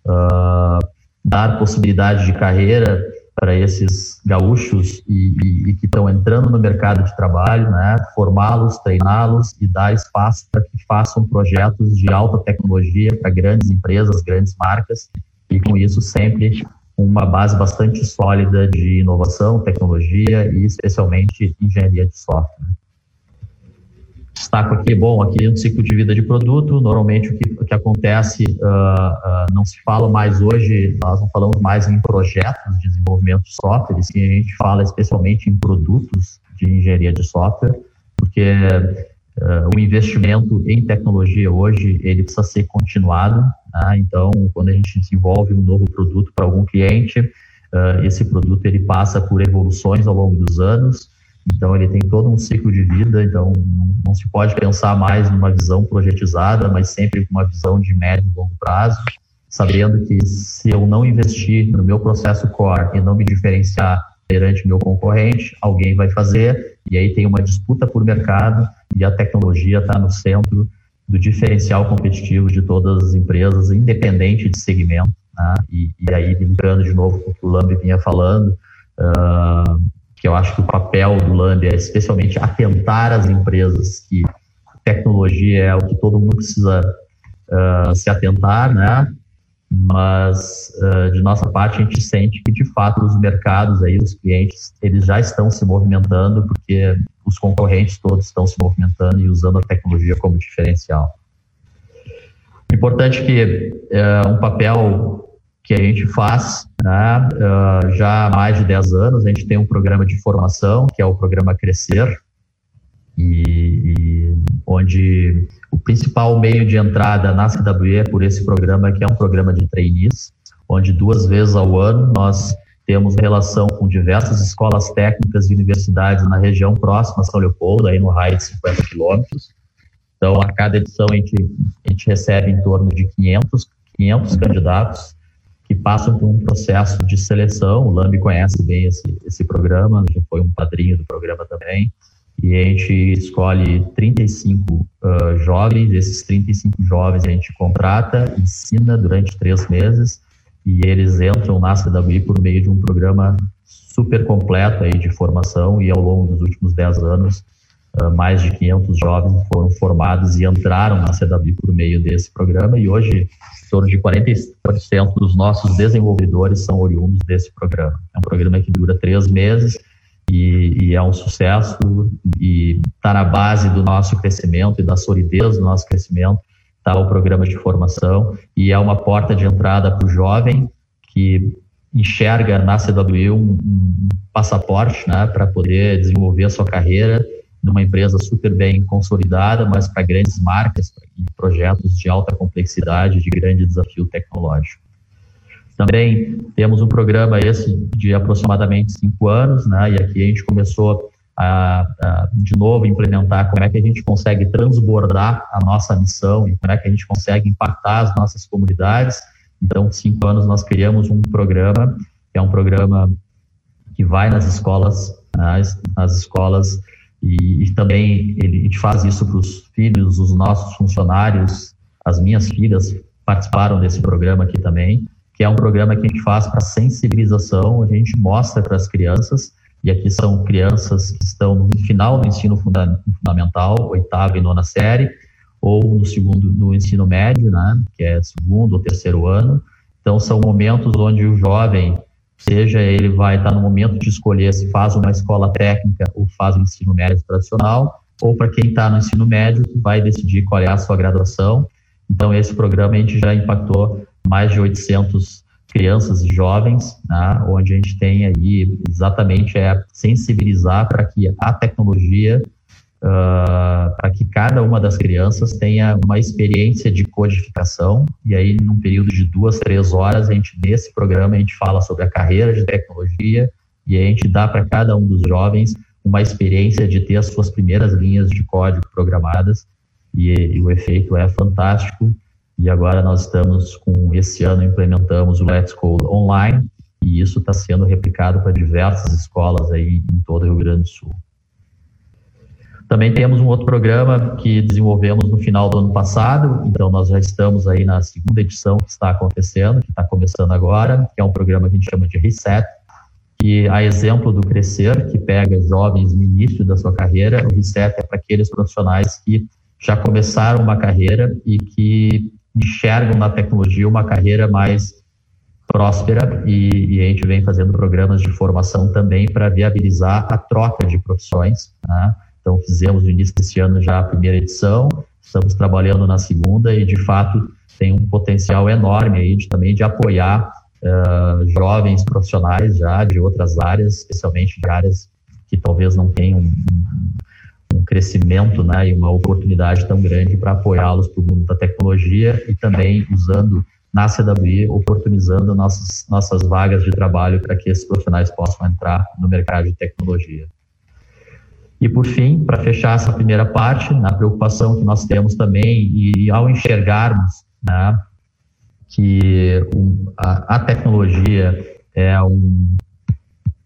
Speaker 3: uh, dar possibilidade de carreira para esses gaúchos e, e, e que estão entrando no mercado de trabalho, né, formá-los, treiná-los e dar espaço para que façam projetos de alta tecnologia para grandes empresas, grandes marcas e com isso sempre uma base bastante sólida de inovação, tecnologia e especialmente engenharia de software. Destaco aqui, bom, aqui um ciclo de vida de produto, normalmente o que, o que acontece, uh, uh, não se fala mais hoje, nós não falamos mais em projetos de desenvolvimento de software, sim a gente fala especialmente em produtos de engenharia de software, porque uh, o investimento em tecnologia hoje, ele precisa ser continuado, né? então, quando a gente desenvolve um novo produto para algum cliente, esse produto ele passa por evoluções ao longo dos anos, então, ele tem todo um ciclo de vida, então não, não, se pode pensar mais numa visão projetizada, mas sempre com uma visão de médio e longo prazo, sabendo que se eu não investir no meu processo core e não me diferenciar perante meu concorrente, alguém vai fazer, e aí tem uma disputa por mercado, e a tecnologia está no centro do diferencial competitivo de todas as empresas, independente de segmento. Né? E, e, aí, lembrando de novo o que o Lambi vinha falando, uh, que eu acho que o papel do LAMB é especialmente atentar as empresas que tecnologia é o que todo mundo precisa uh, se atentar, né? Mas uh, de nossa parte a gente sente que de fato os mercados aí, os clientes, eles já estão se movimentando porque os concorrentes todos estão se movimentando e usando a tecnologia como diferencial. Importante que uh, um papel que a gente faz né, uh, já há mais de 10 anos. A gente tem um programa de formação, que é o programa Crescer, e, e onde o principal meio de entrada na CWE é por esse programa, que é um programa de trainees, onde duas vezes ao ano nós temos relação com diversas escolas técnicas e universidades na região próxima a São Leopoldo, aí no raio de 50 quilômetros. Então, a cada edição a gente, a gente recebe em torno de 500, 500 candidatos que passam por um processo de seleção. O Lambi conhece bem esse, esse programa, já foi um padrinho do programa também. E a gente escolhe 35 uh, jovens, esses 35 jovens a gente contrata, ensina durante três meses, e eles entram na CWI por meio de um programa super completo aí de formação, e ao longo dos últimos 10 anos, uh, mais de 500 jovens foram formados e entraram na CWI por meio desse programa, e hoje torno de 40% dos nossos desenvolvedores são oriundos desse programa. É um programa que dura três meses e, e é um sucesso e está na base do nosso crescimento e da solidez do nosso crescimento está o programa de formação e é uma porta de entrada para o jovem que enxerga na CWI um, um passaporte né, para poder desenvolver a sua carreira numa empresa super bem consolidada, mas para grandes marcas e projetos de alta complexidade, de grande desafio tecnológico. Também temos um programa esse de aproximadamente cinco anos, né? E aqui a gente começou a, a, de novo implementar como é que a gente consegue transbordar a nossa missão e como é que a gente consegue impactar as nossas comunidades. Então, cinco anos nós criamos um programa que é um programa que vai nas escolas, nas, nas escolas e, e também ele, a gente faz isso para os filhos, os nossos funcionários, as minhas filhas participaram desse programa aqui também, que é um programa que a gente faz para sensibilização, a gente mostra para as crianças, e aqui são crianças que estão no final do ensino funda fundamental, oitava e nona série, ou no segundo, no ensino médio, né, que é segundo ou terceiro ano. Então, são momentos onde o jovem seja ele vai estar no momento de escolher se faz uma escola técnica ou faz o ensino médio tradicional, ou para quem está no ensino médio, vai decidir qual é a sua graduação. Então, esse programa a gente já impactou mais de 800 crianças e jovens, né, onde a gente tem aí exatamente é sensibilizar para que a tecnologia uh, para que cada uma das crianças tenha uma experiência de codificação. E aí, num período de duas, três horas, a gente, nesse programa, a gente fala sobre a carreira de tecnologia e a gente dá para cada um dos jovens uma experiência de ter as suas primeiras linhas de código programadas. E, e o efeito é fantástico. E agora nós estamos com, esse ano, implementamos o Let's Code online, e isso está sendo replicado para diversas escolas aí em todo o Rio Grande do Sul. Também temos um outro programa que desenvolvemos no final do ano passado, então nós já estamos aí na segunda edição que está acontecendo, que está começando agora, que é um programa que a gente chama de Reset, que, a exemplo do Crescer, que pega jovens no início da sua carreira, o RICEP é para aqueles profissionais que já começaram uma carreira e que enxergam na tecnologia uma carreira mais próspera e, e, a gente vem fazendo programas de formação também para viabilizar a troca de profissões. Né? Então, fizemos no início desse ano já a primeira edição, estamos trabalhando na segunda e, de fato, tem um potencial enorme aí de, também de apoiar uh, jovens profissionais já de outras áreas, especialmente de áreas que talvez não tenham um, um crescimento né, e uma oportunidade tão grande para apoiá-los para o mundo da tecnologia e também usando na CWI, oportunizando nossas, nossas vagas de trabalho para que esses profissionais possam entrar no mercado de tecnologia. E, por fim, para fechar essa primeira parte, na preocupação que nós temos também, e ao enxergarmos né, que a, a, tecnologia é um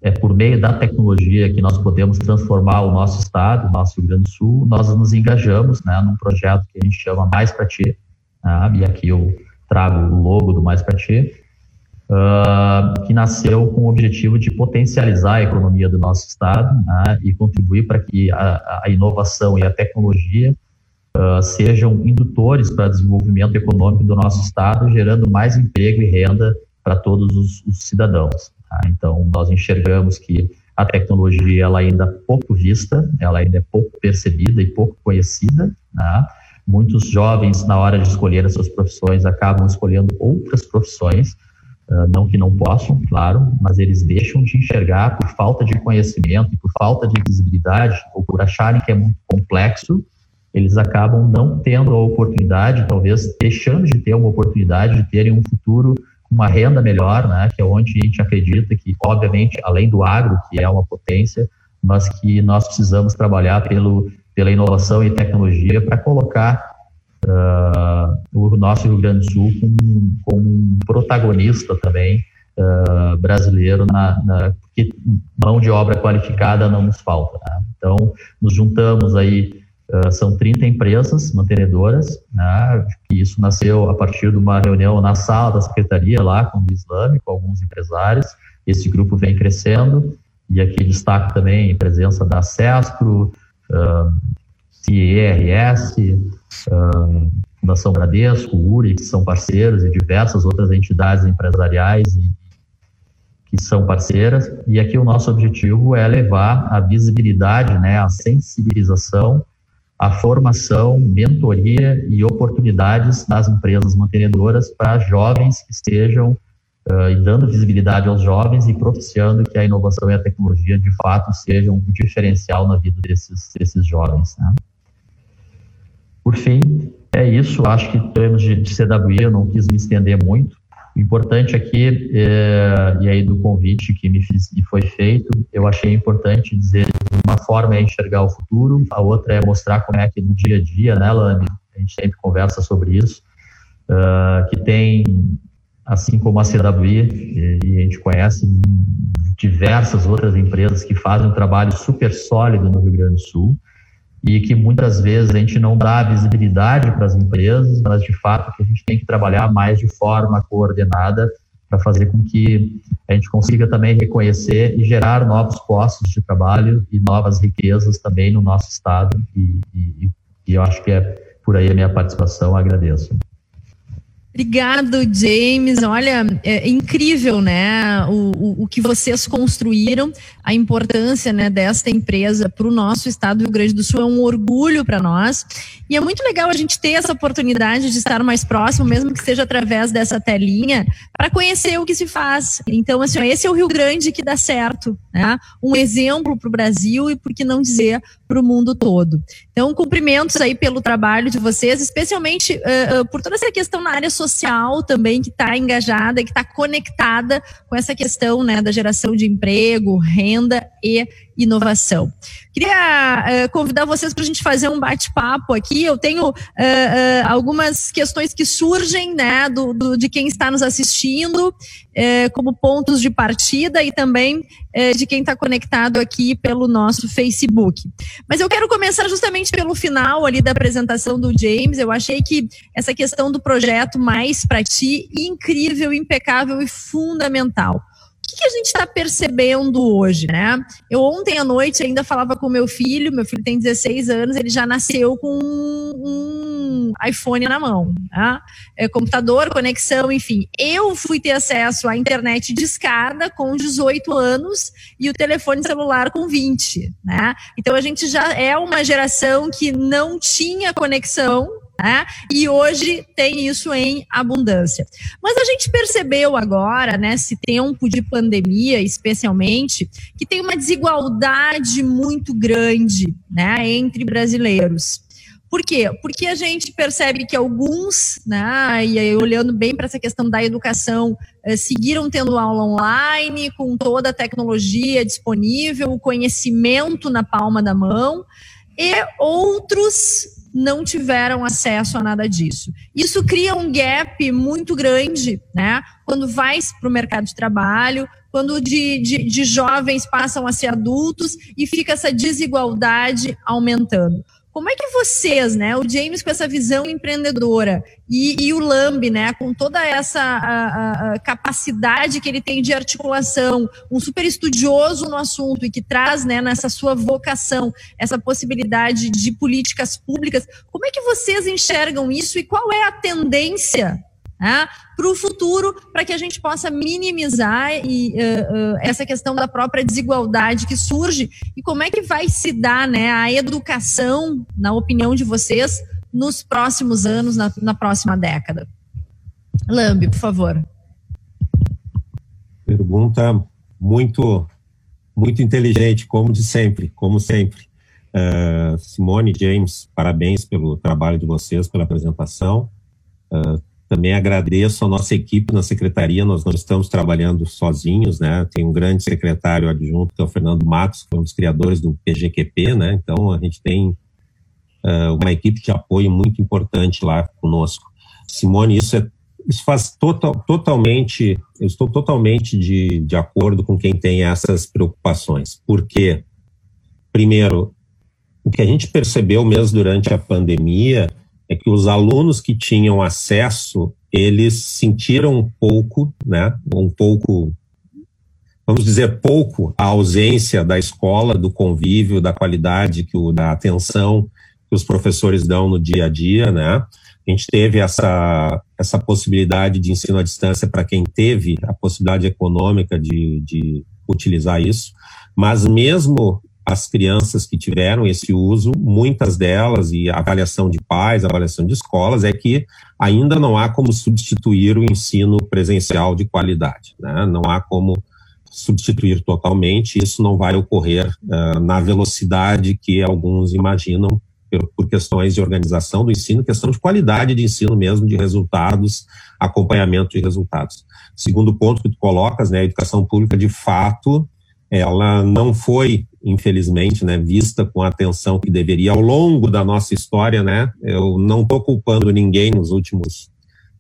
Speaker 3: é por meio da tecnologia que nós podemos transformar o nosso estado, o nosso Rio Grande do Sul, nós nos engajamos né, num projeto que a gente chama Mais para Ti, né, e aqui eu trago o logo do Mais para Ti, uh, que nasceu com o objetivo de potencializar a economia do nosso estado né, e contribuir para que a, a, inovação e a tecnologia uh, sejam indutores para o desenvolvimento econômico do nosso estado, gerando mais emprego e renda para todos os, os cidadãos. Tá? Então, nós enxergamos que a tecnologia ela ainda é pouco vista, ela ainda é pouco percebida e pouco conhecida. Né? Muitos jovens, na hora de escolher as suas profissões, acabam escolhendo outras profissões, uh, não que não possam, claro, mas eles deixam de enxergar por falta de conhecimento e por falta de visibilidade, ou por acharem que é muito complexo, eles acabam não tendo a oportunidade, talvez deixando de ter uma oportunidade de terem um futuro uma renda melhor, né, que é onde a gente acredita que, obviamente, além do agro, que é uma potência, mas que nós precisamos trabalhar pelo, pela inovação e tecnologia para colocar uh, o nosso Rio Grande do Sul como, como um protagonista também uh, brasileiro, na, na, porque mão de obra qualificada não nos falta. Né? Então, nos juntamos aí Uh, são 30 empresas mantenedoras, né, isso nasceu a partir de uma reunião na sala da secretaria lá com o Islame, com alguns empresários. Esse grupo vem crescendo e aqui destaco também a presença da CESPRO, uh, CIRS, uh, Fundação Bradesco, URI, que são parceiros, e diversas outras entidades empresariais e, que são parceiras. E aqui o nosso objetivo é levar a visibilidade, né, a sensibilização a formação, mentoria e oportunidades nas empresas mantenedoras para jovens que estejam uh, dando visibilidade aos jovens e propiciando que a inovação e a tecnologia de fato sejam um diferencial na vida desses, desses jovens. Né? Por fim, é isso. Acho que em termos de, de CWI eu não quis me estender muito. O importante aqui, é, e aí do convite que me, fiz, me foi feito, eu achei importante dizer uma forma é enxergar o futuro, a outra é mostrar como é que no dia a dia, né, Lame, a gente sempre conversa sobre isso, uh, que tem, assim como a CWI, e, e, a gente conhece diversas outras empresas que fazem um trabalho super sólido no Rio Grande do Sul, e que muitas vezes a gente não dá visibilidade para as empresas, mas de fato que a gente tem que trabalhar mais de forma coordenada para fazer com que a gente consiga também reconhecer e gerar novos postos de trabalho e novas riquezas também no nosso estado e, e, e eu acho que é por aí a minha participação, agradeço.
Speaker 1: Obrigado, James. Olha, é incrível, né? O, o, o, que vocês construíram, a importância né, desta empresa para o nosso estado do Rio Grande do Sul é um orgulho para nós. E é muito legal a gente ter essa oportunidade de estar mais próximo, mesmo que seja através dessa telinha, para conhecer o que se faz. Então, assim, esse é o Rio Grande que dá certo, né? Um exemplo para o Brasil e, por que não dizer, para o mundo todo. Então, cumprimentos aí pelo trabalho de vocês, especialmente uh, uh, por toda essa questão na área social também, que está engajada, que está conectada com essa questão né, da geração de emprego, renda e inovação. Queria uh, convidar vocês para a gente fazer um bate-papo aqui. Eu tenho uh, uh, algumas questões que surgem né, do, do, de quem está nos assistindo, como pontos de partida e também de quem está conectado aqui pelo nosso Facebook. Mas eu quero começar justamente pelo final ali da apresentação do James. Eu achei que essa questão do projeto Mais para Ti, incrível, impecável e fundamental. Que que a gente está percebendo hoje, né? Eu ontem à noite ainda falava com meu filho, meu filho tem 16 anos, ele já nasceu com um, um iPhone na mão, tá? É, computador, conexão, enfim. Eu fui ter acesso à internet de escada com 18 anos e o telefone celular com 20, né? Então a gente já é uma geração que não tinha conexão né? E hoje tem isso em abundância. Mas a gente percebeu agora, nesse tempo de pandemia, especialmente, que tem uma desigualdade muito grande né, entre brasileiros. Por quê? Porque a gente percebe que alguns, né, e aí, olhando bem para essa questão da educação, eh, seguiram tendo aula online, com toda a tecnologia disponível, o conhecimento na palma da mão, e outros não tiveram acesso a nada disso. Isso cria um gap muito grande, né? Quando vai para o mercado de trabalho, quando de, de, de jovens passam a ser adultos e fica essa desigualdade aumentando. Como é que vocês, né, o James com essa visão empreendedora e, e o Lamb, né, com toda essa a, a, capacidade que ele tem de articulação, um super estudioso no assunto e que traz, né, nessa sua vocação, essa possibilidade de políticas públicas, como é que vocês enxergam isso e qual é a tendência né, para o futuro, para que a gente possa minimizar e, uh, uh, essa questão da própria desigualdade que surge e como é que vai se dar né, a educação, na opinião de vocês, nos próximos anos, na, na próxima década. Lambi, por favor.
Speaker 2: Pergunta muito, muito inteligente, como de sempre, como sempre. Uh, Simone, James, parabéns pelo trabalho de vocês, pela apresentação. Uh, também agradeço a nossa equipe na secretaria, nós não estamos trabalhando sozinhos, né? Tem um grande secretário adjunto, que é o Fernando Matos, que é um dos criadores do PGQP, né? Então, a gente tem uh, uma equipe de apoio muito importante lá conosco. Simone, isso, é, isso faz total, totalmente, eu estou totalmente de, de acordo com quem tem essas preocupações. Porque, primeiro, o que a gente percebeu mesmo durante a pandemia é que os alunos que tinham acesso, eles sentiram um pouco, né, um pouco, vamos dizer, pouco a ausência da escola, do convívio, da qualidade, que o, da atenção que os professores dão no dia a dia, né. A gente teve essa, essa possibilidade de ensino à distância para quem teve a possibilidade econômica de, de utilizar isso, mas mesmo as crianças que tiveram esse uso, muitas delas, e avaliação de pais, avaliação de escolas, é que ainda não há como substituir o ensino presencial de qualidade. Né? Não há como substituir totalmente, isso não vai ocorrer uh, na velocidade que alguns imaginam por, por questões de organização do ensino, questão de qualidade de ensino mesmo, de resultados, acompanhamento de resultados. Segundo ponto que tu colocas, né, a educação pública, de fato, ela não foi infelizmente, né, vista com a atenção que deveria ao longo da nossa história, né? Eu não estou culpando ninguém nos últimos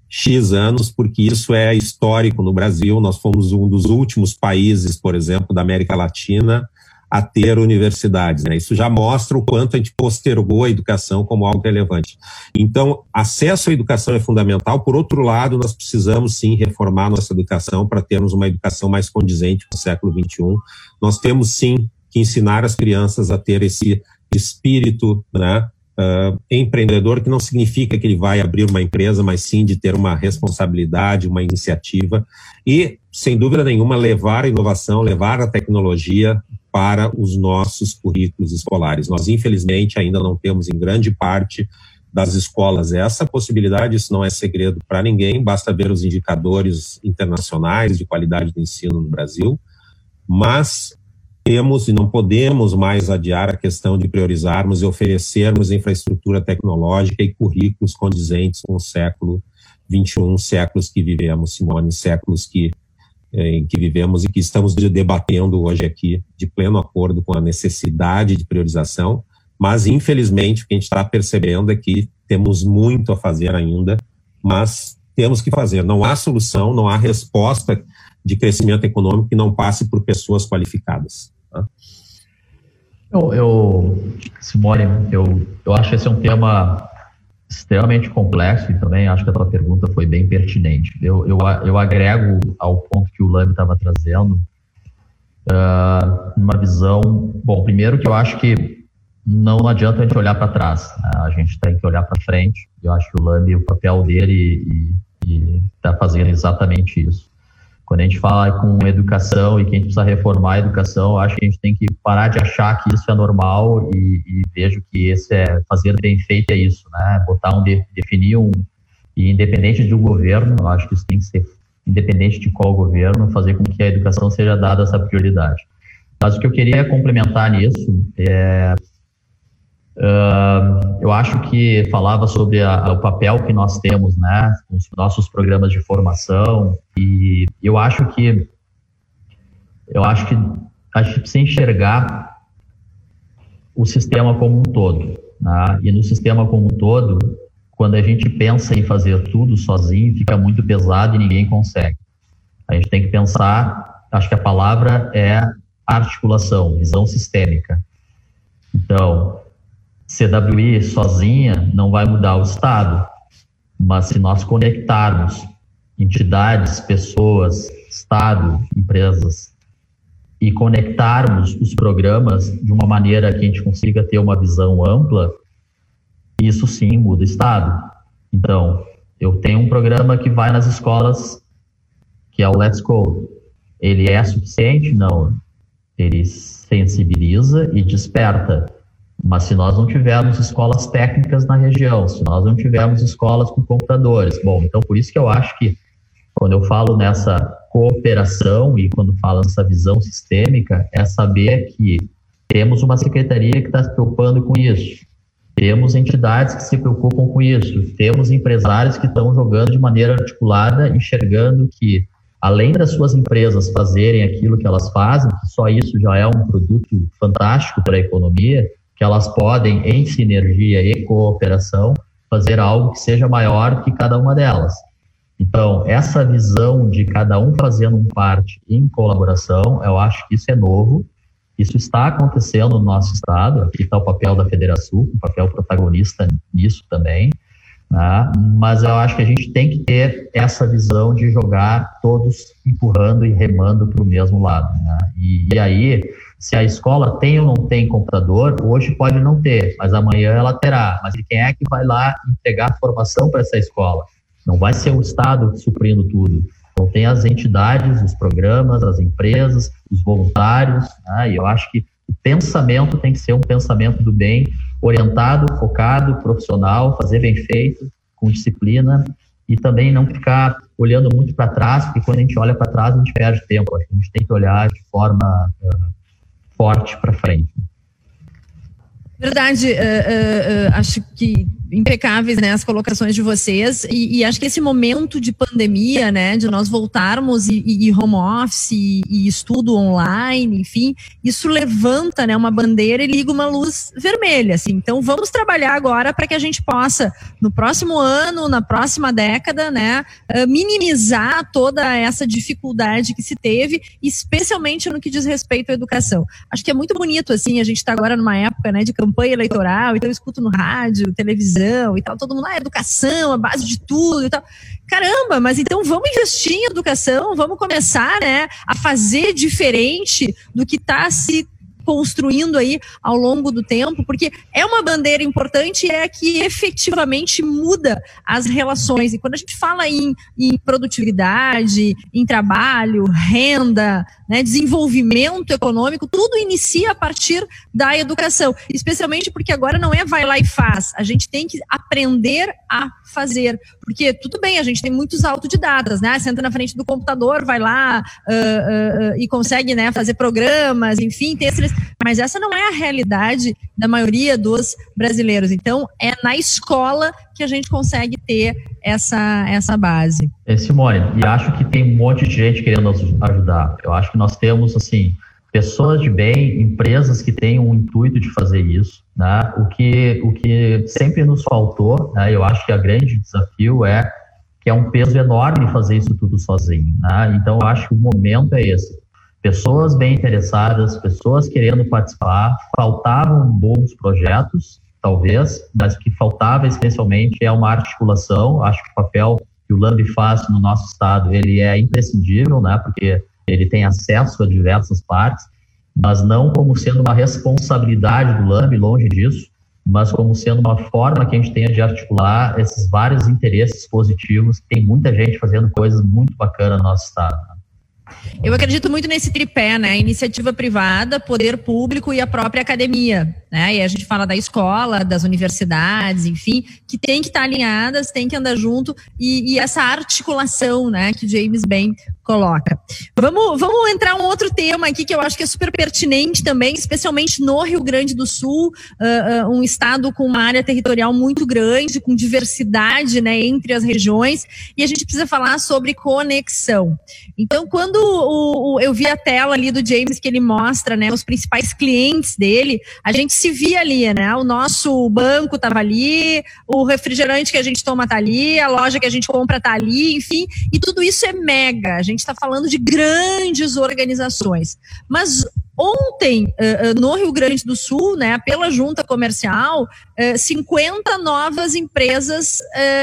Speaker 2: X anos, porque isso é histórico no Brasil. Nós fomos um dos últimos países, por exemplo, da América Latina a ter universidades. Né? Isso já mostra o quanto a gente postergou a educação como algo relevante. Então, acesso à educação é fundamental. Por outro lado, nós precisamos sim reformar nossa educação para termos uma educação mais condizente com o século XXI. Nós temos sim que ensinar as crianças a ter esse espírito né, uh, empreendedor, que não significa que ele vai abrir uma empresa, mas sim de ter uma responsabilidade, uma iniciativa e, sem dúvida nenhuma, levar a inovação, levar a tecnologia para os nossos currículos escolares. Nós, infelizmente, ainda não temos em grande parte das escolas essa possibilidade, isso não é segredo para ninguém, basta ver os indicadores internacionais de qualidade do ensino no Brasil, mas temos e não podemos mais adiar a questão de priorizarmos e oferecermos infraestrutura tecnológica e currículos condizentes com o século 21, séculos que vivemos, Simone, séculos que eh, em que vivemos e que estamos debatendo hoje aqui de pleno acordo com a necessidade de priorização, mas infelizmente o que a gente está percebendo é que temos muito a fazer ainda, mas temos que fazer. Não há solução, não há resposta de crescimento econômico que não passe por pessoas qualificadas. Tá?
Speaker 3: Eu, eu, Simone, eu, eu acho que esse é um tema extremamente complexo e também acho que a tua pergunta foi bem pertinente. Eu, eu, eu agrego ao ponto que o Lame estava trazendo uh, uma visão. Bom, primeiro que eu acho que não adianta a gente olhar para trás, né? a gente tem que olhar para frente. Eu acho que o Lambi, o papel dele está fazendo exatamente isso. Quando a gente fala com educação e que a gente precisa reformar a educação, acho que a gente tem que parar de achar que isso é normal e, e vejo que esse é fazer bem feito é isso, né? Botar um definir um e independente do governo, acho que isso tem que ser independente de qual governo, fazer com que a educação seja dada essa prioridade. Mas o que eu queria complementar nisso é Eu acho que falava sobre a, o papel que nós temos, né, os nossos programas de formação, e eu acho que eu acho que a gente precisa enxergar o sistema como um todo, né? e no sistema como um todo, quando a gente pensa em fazer tudo sozinho, fica muito pesado e ninguém consegue. A gente tem que pensar, acho que a palavra é articulação, visão sistêmica. Então, CWI sozinha não vai mudar o Estado, mas se nós conectarmos entidades, pessoas, Estado, empresas, e conectarmos os programas de uma maneira que a gente consiga ter uma visão ampla, isso sim muda o Estado. Então, eu tenho um programa que vai nas escolas, que é o Let's Go. Ele é suficiente? Não. Ele sensibiliza e desperta mas se nós não tivermos escolas técnicas na região, se nós não tivermos escolas com computadores, bom, então por isso que eu acho que quando eu falo nessa cooperação e quando falo nessa visão sistêmica, é saber que temos uma secretaria que está se preocupando com isso, temos entidades que se preocupam com isso, temos empresários que estão jogando de maneira articulada, enxergando que além das suas empresas fazerem aquilo que elas fazem, que só isso já é um produto fantástico para a economia, que elas podem, em sinergia e cooperação, fazer algo que seja maior que cada uma delas. Então, essa visão de cada um fazendo um parte em colaboração, eu acho que isso é novo, isso está acontecendo no nosso estado, aqui está o papel da Federação, um papel protagonista nisso também, né? mas eu acho que a gente tem que ter essa visão de jogar todos empurrando e remando para o mesmo lado. Né? E, e aí, se a escola tem ou não tem computador, hoje pode não ter, mas amanhã ela terá. Mas quem é que vai lá entregar formação para essa escola? Não vai ser o Estado suprindo tudo. Então tem as entidades, os programas, as empresas, os voluntários, né? e eu acho que o pensamento tem que ser um pensamento do bem, orientado, focado, profissional, fazer bem feito, com disciplina, e também não ficar olhando muito para trás, porque quando a gente olha para trás a gente perde tempo. A gente tem que olhar de forma uh, forte para frente.
Speaker 1: Verdade, uh, uh, uh, acho que impecáveis, né, as colocações de vocês e, e, acho que esse momento de pandemia, né, de nós voltarmos e, e home office e, e, estudo online, enfim, isso levanta, né, uma bandeira e liga uma luz vermelha, assim. Então vamos trabalhar agora para que a gente possa no próximo ano, na próxima década, né, minimizar toda essa dificuldade que se teve, especialmente no que diz respeito à educação. Acho que é muito bonito assim, a gente está agora numa época, né, de campanha eleitoral, então eu escuto no rádio, televisão e tal, todo mundo, ah, educação, a base de tudo e tal. Caramba, mas então vamos investir em educação, vamos começar, né, a fazer diferente do que está se construindo aí ao longo do tempo, porque é uma bandeira importante é que efetivamente muda as relações. E quando a gente fala em, em produtividade, em trabalho, renda, né, desenvolvimento econômico, tudo inicia a partir da educação, especialmente porque agora não é vai lá e faz, a gente tem que aprender a fazer, porque tudo bem, a gente tem muitos autodidatas, né, senta na frente do computador, vai lá uh, uh, uh, e consegue, né, fazer programas, enfim, mas essa não é a realidade da maioria dos brasileiros, então é na escola que a gente consegue ter essa, essa base.
Speaker 3: É, Simone, e acho que tem um monte de gente querendo ajudar. Eu acho que nós temos, assim, pessoas de bem, empresas que têm um intuito de fazer isso, né? O que, o que sempre nos faltou, né? Eu acho que o grande desafio é que é um peso enorme fazer isso tudo sozinho, né? Então, eu acho que o momento é esse. Pessoas bem interessadas, pessoas querendo participar, faltavam bons projetos, talvez, mas que faltava especialmente é uma articulação. Acho que o papel que o LAMB faz no nosso estado ele é imprescindível, né? Porque ele tem acesso a diversas partes, mas não como sendo uma responsabilidade do LAMB, longe disso, mas como sendo uma forma que a gente tenha de articular esses vários interesses positivos. Tem muita gente fazendo coisas muito bacanas no nosso estado.
Speaker 1: Eu acredito muito nesse tripé, né? Iniciativa privada, poder público e a própria academia. Né? E a gente fala da escola, das universidades, enfim, que tem que estar alinhadas, tem que andar junto, e, e essa articulação né, que James bem coloca. Vamos, vamos entrar um outro tema aqui que eu acho que é super pertinente também, especialmente no Rio Grande do Sul, uh, uh, um estado com uma área territorial muito grande, com diversidade né, entre as regiões, e a gente precisa falar sobre conexão. Então, quando o, o, eu vi a tela ali do James que ele mostra né, os principais clientes dele, a gente se via ali, né? O nosso banco estava ali, o refrigerante que a gente toma tá ali, a loja que a gente compra tá ali, enfim, e tudo isso é mega. A gente está falando de grandes organizações. Mas Ontem, no Rio Grande do Sul, né, pela junta comercial, 50 novas empresas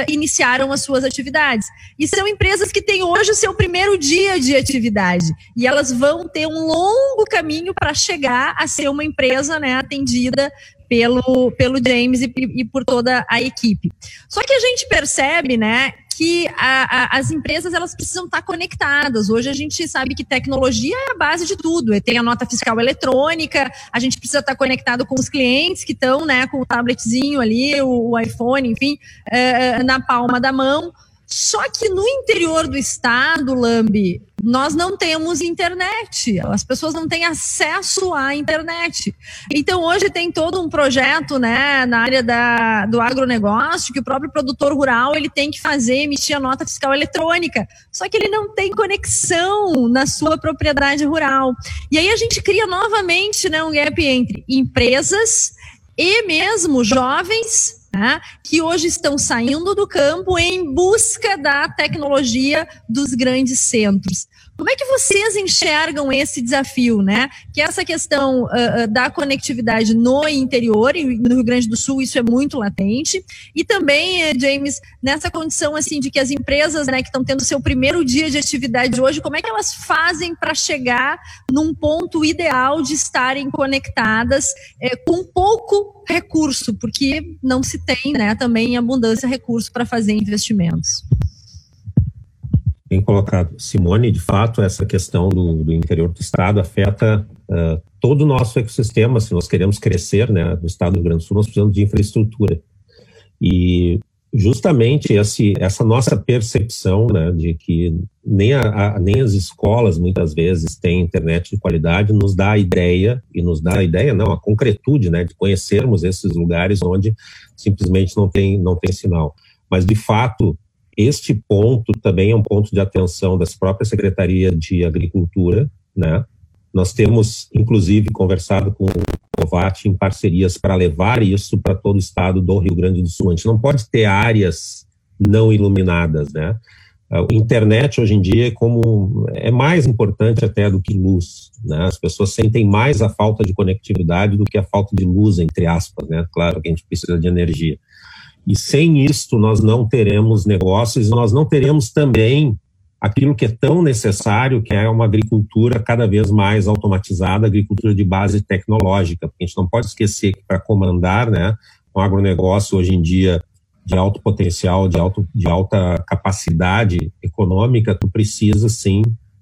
Speaker 1: iniciaram as suas atividades. E são empresas que têm hoje o seu primeiro dia de atividade. E elas vão ter um longo caminho para chegar a ser uma empresa né, atendida pelo, pelo James e, e, por toda a equipe. Só que a gente percebe, né, que a, a, as empresas elas precisam estar conectadas. Hoje a gente sabe que tecnologia é a base de tudo. Tem a nota fiscal eletrônica, a gente precisa estar conectado com os clientes que estão, né, com o tabletzinho ali, o, o iPhone, enfim, é, na palma da mão. Só que no interior do estado, Lambi, nós não temos internet. As pessoas não têm acesso à internet. Então, hoje tem todo um projeto né, na área da, do agronegócio que o próprio produtor rural ele tem que fazer, emitir a nota fiscal eletrônica. Só que ele não tem conexão na sua propriedade rural. E aí a gente cria novamente né, um gap entre empresas e mesmo jovens né, que hoje estão saindo do campo em busca da tecnologia dos grandes centros. Como é que vocês enxergam esse desafio, né? Que essa questão uh, da conectividade no interior, e no Rio Grande do Sul isso é muito latente, e também, uh, James, nessa condição assim de que as empresas, né, que estão tendo seu primeiro dia de atividade hoje, como é que elas fazem para chegar num ponto ideal de estarem conectadas uh, com pouco recurso, porque não se tem, né, também abundância de recurso para fazer investimentos
Speaker 2: bem colocado. Simone, de fato, essa questão do, do interior do Estado afeta uh, todo o nosso ecossistema. Se nós queremos crescer né, no Estado do Rio Grande do Sul, nós precisamos de infraestrutura. E justamente esse, essa nossa percepção né, de que nem, a, a, nem as escolas muitas vezes têm internet de qualidade nos dá a ideia, e nos dá a ideia, não, a concretude né, de conhecermos esses lugares onde simplesmente não tem, não tem sinal. Mas, de fato, este ponto também é um ponto de atenção das próprias Secretaria de Agricultura, né? Nós temos, inclusive, conversado com o Covat em parcerias para levar isso para todo o estado do Rio Grande do Sul. A gente não pode ter áreas não iluminadas, né? A internet hoje em dia é como é mais importante até do que luz, né? As pessoas sentem mais a falta de conectividade do que a falta de luz, entre aspas, né? Claro que a gente precisa de energia. E sem isto, nós não teremos negócios, nós não teremos também aquilo que é tão necessário, que é uma agricultura cada vez mais automatizada, agricultura de base tecnológica. Porque a gente não pode esquecer que para comandar né, um agronegócio hoje em dia de alto potencial, de, alto, de alta capacidade econômica, tu precisa sim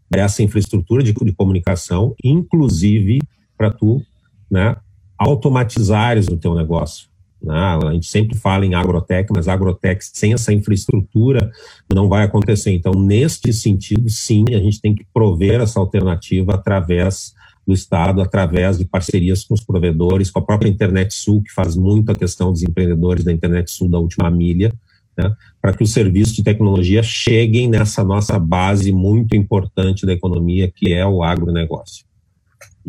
Speaker 2: dessa infraestrutura de, de comunicação, inclusive para tu né, automatizares o teu negócio. Né? A gente sempre fala em agrotec, mas agrotec sem essa infraestrutura não vai acontecer. Então, neste sentido, sim, a gente tem que prover essa alternativa através do Estado, através de parcerias com os provedores, com a própria Internet Sul, que faz muito a questão dos empreendedores da Internet Sul da última milha, né? para que os serviços de tecnologia cheguem nessa nossa base muito importante da economia, que é o agronegócio.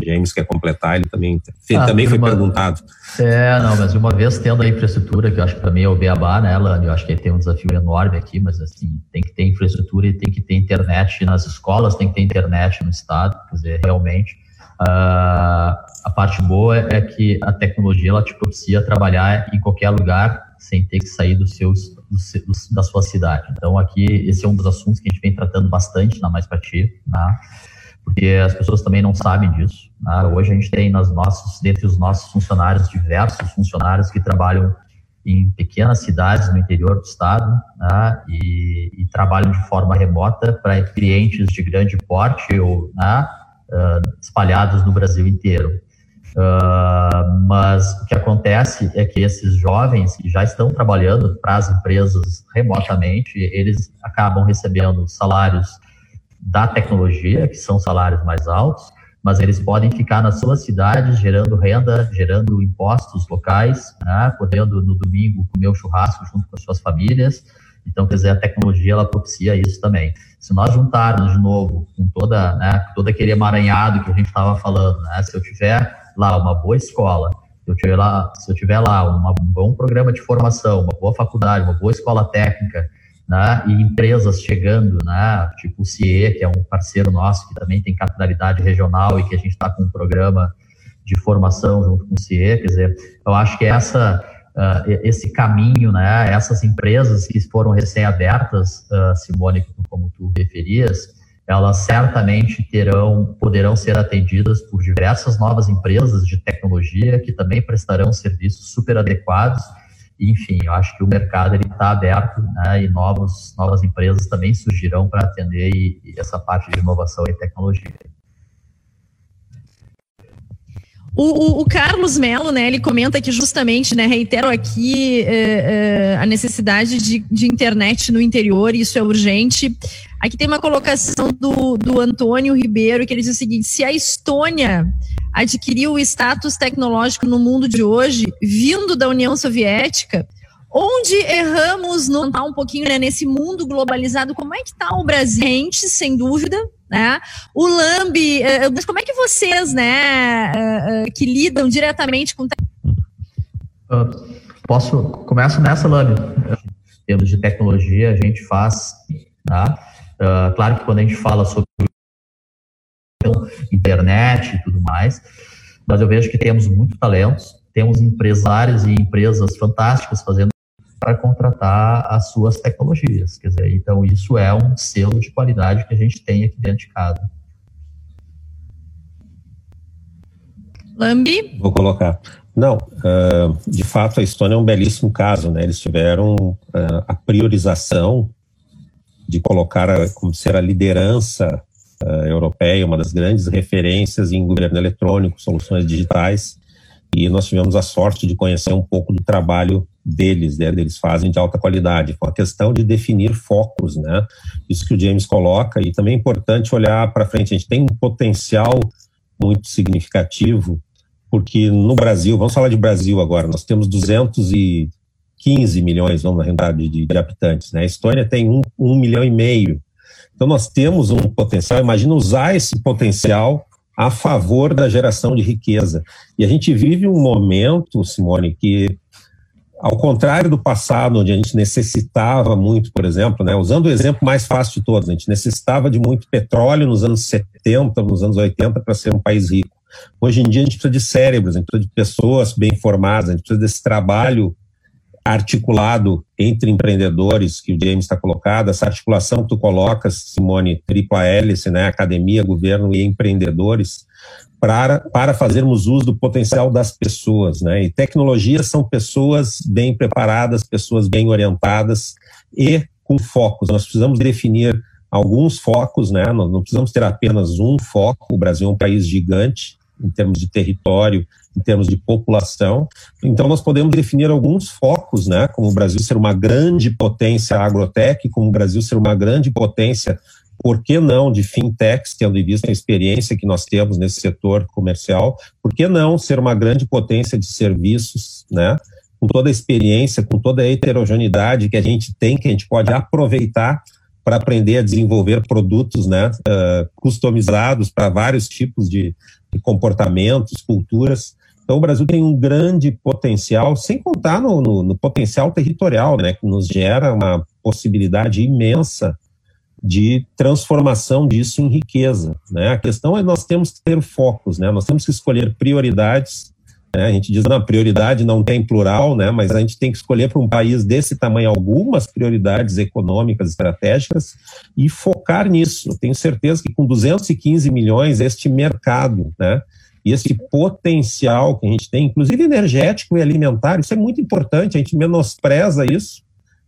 Speaker 2: James quer completar, ele também, ah, também foi uma, perguntado.
Speaker 3: É, não, mas uma vez tendo a infraestrutura, que eu acho que para mim é o beabá, né, Lani? Eu acho que tem um desafio enorme aqui, mas assim, tem que ter infraestrutura e tem que ter internet nas escolas, tem que ter internet no estado, quer dizer, realmente. Uh, a parte boa é que a tecnologia ela te propicia trabalhar em qualquer lugar sem ter que sair dos seus, do, da sua cidade. Então aqui esse é um dos assuntos que a gente vem tratando bastante na Mais Para Ti, né? Porque as pessoas também não sabem disso. Né? Hoje a gente tem nas nossos, dentre os nossos funcionários, diversos funcionários que trabalham em pequenas cidades no interior do estado né? e, e, trabalham de forma remota para clientes de grande porte ou né? uh, espalhados no Brasil inteiro. Uh, mas o que acontece é que esses jovens que já estão trabalhando para as empresas remotamente, eles acabam recebendo salários da tecnologia, que são salários mais altos, mas eles podem ficar nas suas cidades gerando renda, gerando impostos locais, né, podendo no domingo comer o churrasco junto com as suas famílias. Então, quer dizer, a tecnologia ela propicia isso também. Se nós juntarmos de novo com toda, né, todo aquele emaranhado que a gente estava falando, né, se eu tiver lá uma boa escola, se eu tiver lá, se eu tiver lá uma, um bom programa de formação, uma boa faculdade, uma boa escola técnica, né, e empresas chegando, né, tipo o CIE, que é um parceiro nosso que também tem capitalidade regional e que a gente está com um programa de formação junto com o CIE, quer dizer, eu acho que essa uh, esse caminho, né, essas empresas que foram recém-abertas, uh, Simone, como tu referias, elas certamente terão, poderão ser atendidas por diversas novas empresas de tecnologia que também prestarão serviços super adequados. Enfim, eu acho que o mercado está aberto né, e novos, novas empresas também surgirão para atender e, e essa parte de inovação e tecnologia.
Speaker 1: O, o, o, Carlos Melo, né, ele comenta que justamente, né, reitero aqui eh, eh, a necessidade de, de, internet no interior, isso é urgente. Aqui tem uma colocação do, do Antônio Ribeiro, que ele diz o seguinte: se a Estônia adquiriu o status tecnológico no mundo de hoje, vindo da União Soviética, onde erramos no tá um pouquinho né, nesse mundo globalizado, como é que está o Brasil? Sem dúvida, né? O Lambi, eh, eh, mas como é que vocês, né, eh, que lidam diretamente com.
Speaker 3: Uh, posso, começo nessa, Lambi. Em termos de tecnologia, a gente faz, tá? Uh, claro que quando a gente fala sobre internet e tudo mais, mas eu vejo que temos muito talentos, temos empresários e empresas fantásticas fazendo para contratar as suas tecnologias. Quer dizer, então isso é um selo de qualidade que a gente tem aqui dentro de casa.
Speaker 1: Lambi?
Speaker 2: Vou colocar. Não, uh, de fato a Estônia é um belíssimo caso, né? Eles tiveram uh, a priorização de colocar a, como ser a liderança uh, europeia, uma das grandes referências em governo eletrônico, soluções digitais, e nós tivemos a sorte de conhecer um pouco do trabalho deles, né, eles fazem de alta qualidade, com a questão de definir focos, né, isso que o James coloca, e também é importante olhar para frente, a gente tem um potencial muito significativo, porque no Brasil, vamos falar de Brasil agora, nós temos 215 milhões, vamos na de, de, habitantes, né, a Estônia tem um, um milhão e meio, então nós temos um potencial, imagina usar esse potencial a favor da geração de riqueza. E a gente vive um momento, Simone, que ao contrário do passado, onde a gente necessitava muito, por exemplo, né, usando o exemplo mais fácil de todos, a gente necessitava de muito petróleo nos anos 70, nos anos 80 para ser um país rico. Hoje em dia a gente precisa de cérebros, a gente precisa de pessoas bem formadas, a gente precisa desse trabalho articulado entre empreendedores que o James está colocado, essa articulação que tu colocas, Simone, tripla hélice, né, academia, governo e empreendedores, para, para fazermos uso do potencial das pessoas. Né? E tecnologias são pessoas bem preparadas, pessoas bem orientadas e com focos. Nós precisamos definir alguns focos, né? Nós não precisamos ter apenas um foco. O Brasil é um país gigante em termos de território, em termos de população. Então, nós podemos definir alguns focos, né? Como o Brasil ser uma grande potência agrotech, como o Brasil ser uma grande potência por que não de fintechs, tendo em vista a experiência que nós temos nesse setor comercial, por que não ser uma grande potência de serviços, né? Com toda a experiência, com toda a heterogeneidade que a gente tem, que a gente pode aproveitar para aprender a desenvolver produtos né, uh, customizados para vários tipos de, de, comportamentos, culturas. Então, o Brasil tem um grande potencial, sem contar no, no, no potencial territorial, né, que nos gera uma possibilidade imensa de transformação disso em riqueza. Né? A questão é nós temos que ter focos, né? nós temos que escolher prioridades Né? A gente diz, na prioridade não tem plural, né? mas a gente tem que escolher para um país desse tamanho algumas prioridades econômicas estratégicas e focar nisso. Eu tenho certeza que com 215 milhões, este mercado, né? E esse potencial que a gente tem, inclusive energético e alimentar, isso é muito importante, a gente menospreza isso,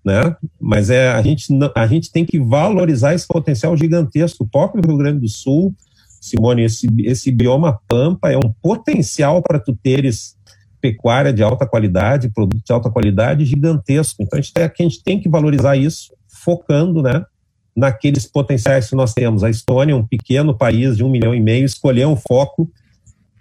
Speaker 2: né? Mas é a gente a gente tem que valorizar esse potencial gigantesco. O próprio Rio Grande do Sul Simone, esse, esse bioma pampa é um potencial para tu teres pecuária de alta qualidade, produto de alta qualidade gigantesco. Então a gente, tem, a gente tem que valorizar isso, focando, né, naqueles potenciais que nós temos. A Estônia, um pequeno país de um milhão e meio, escolheu um foco,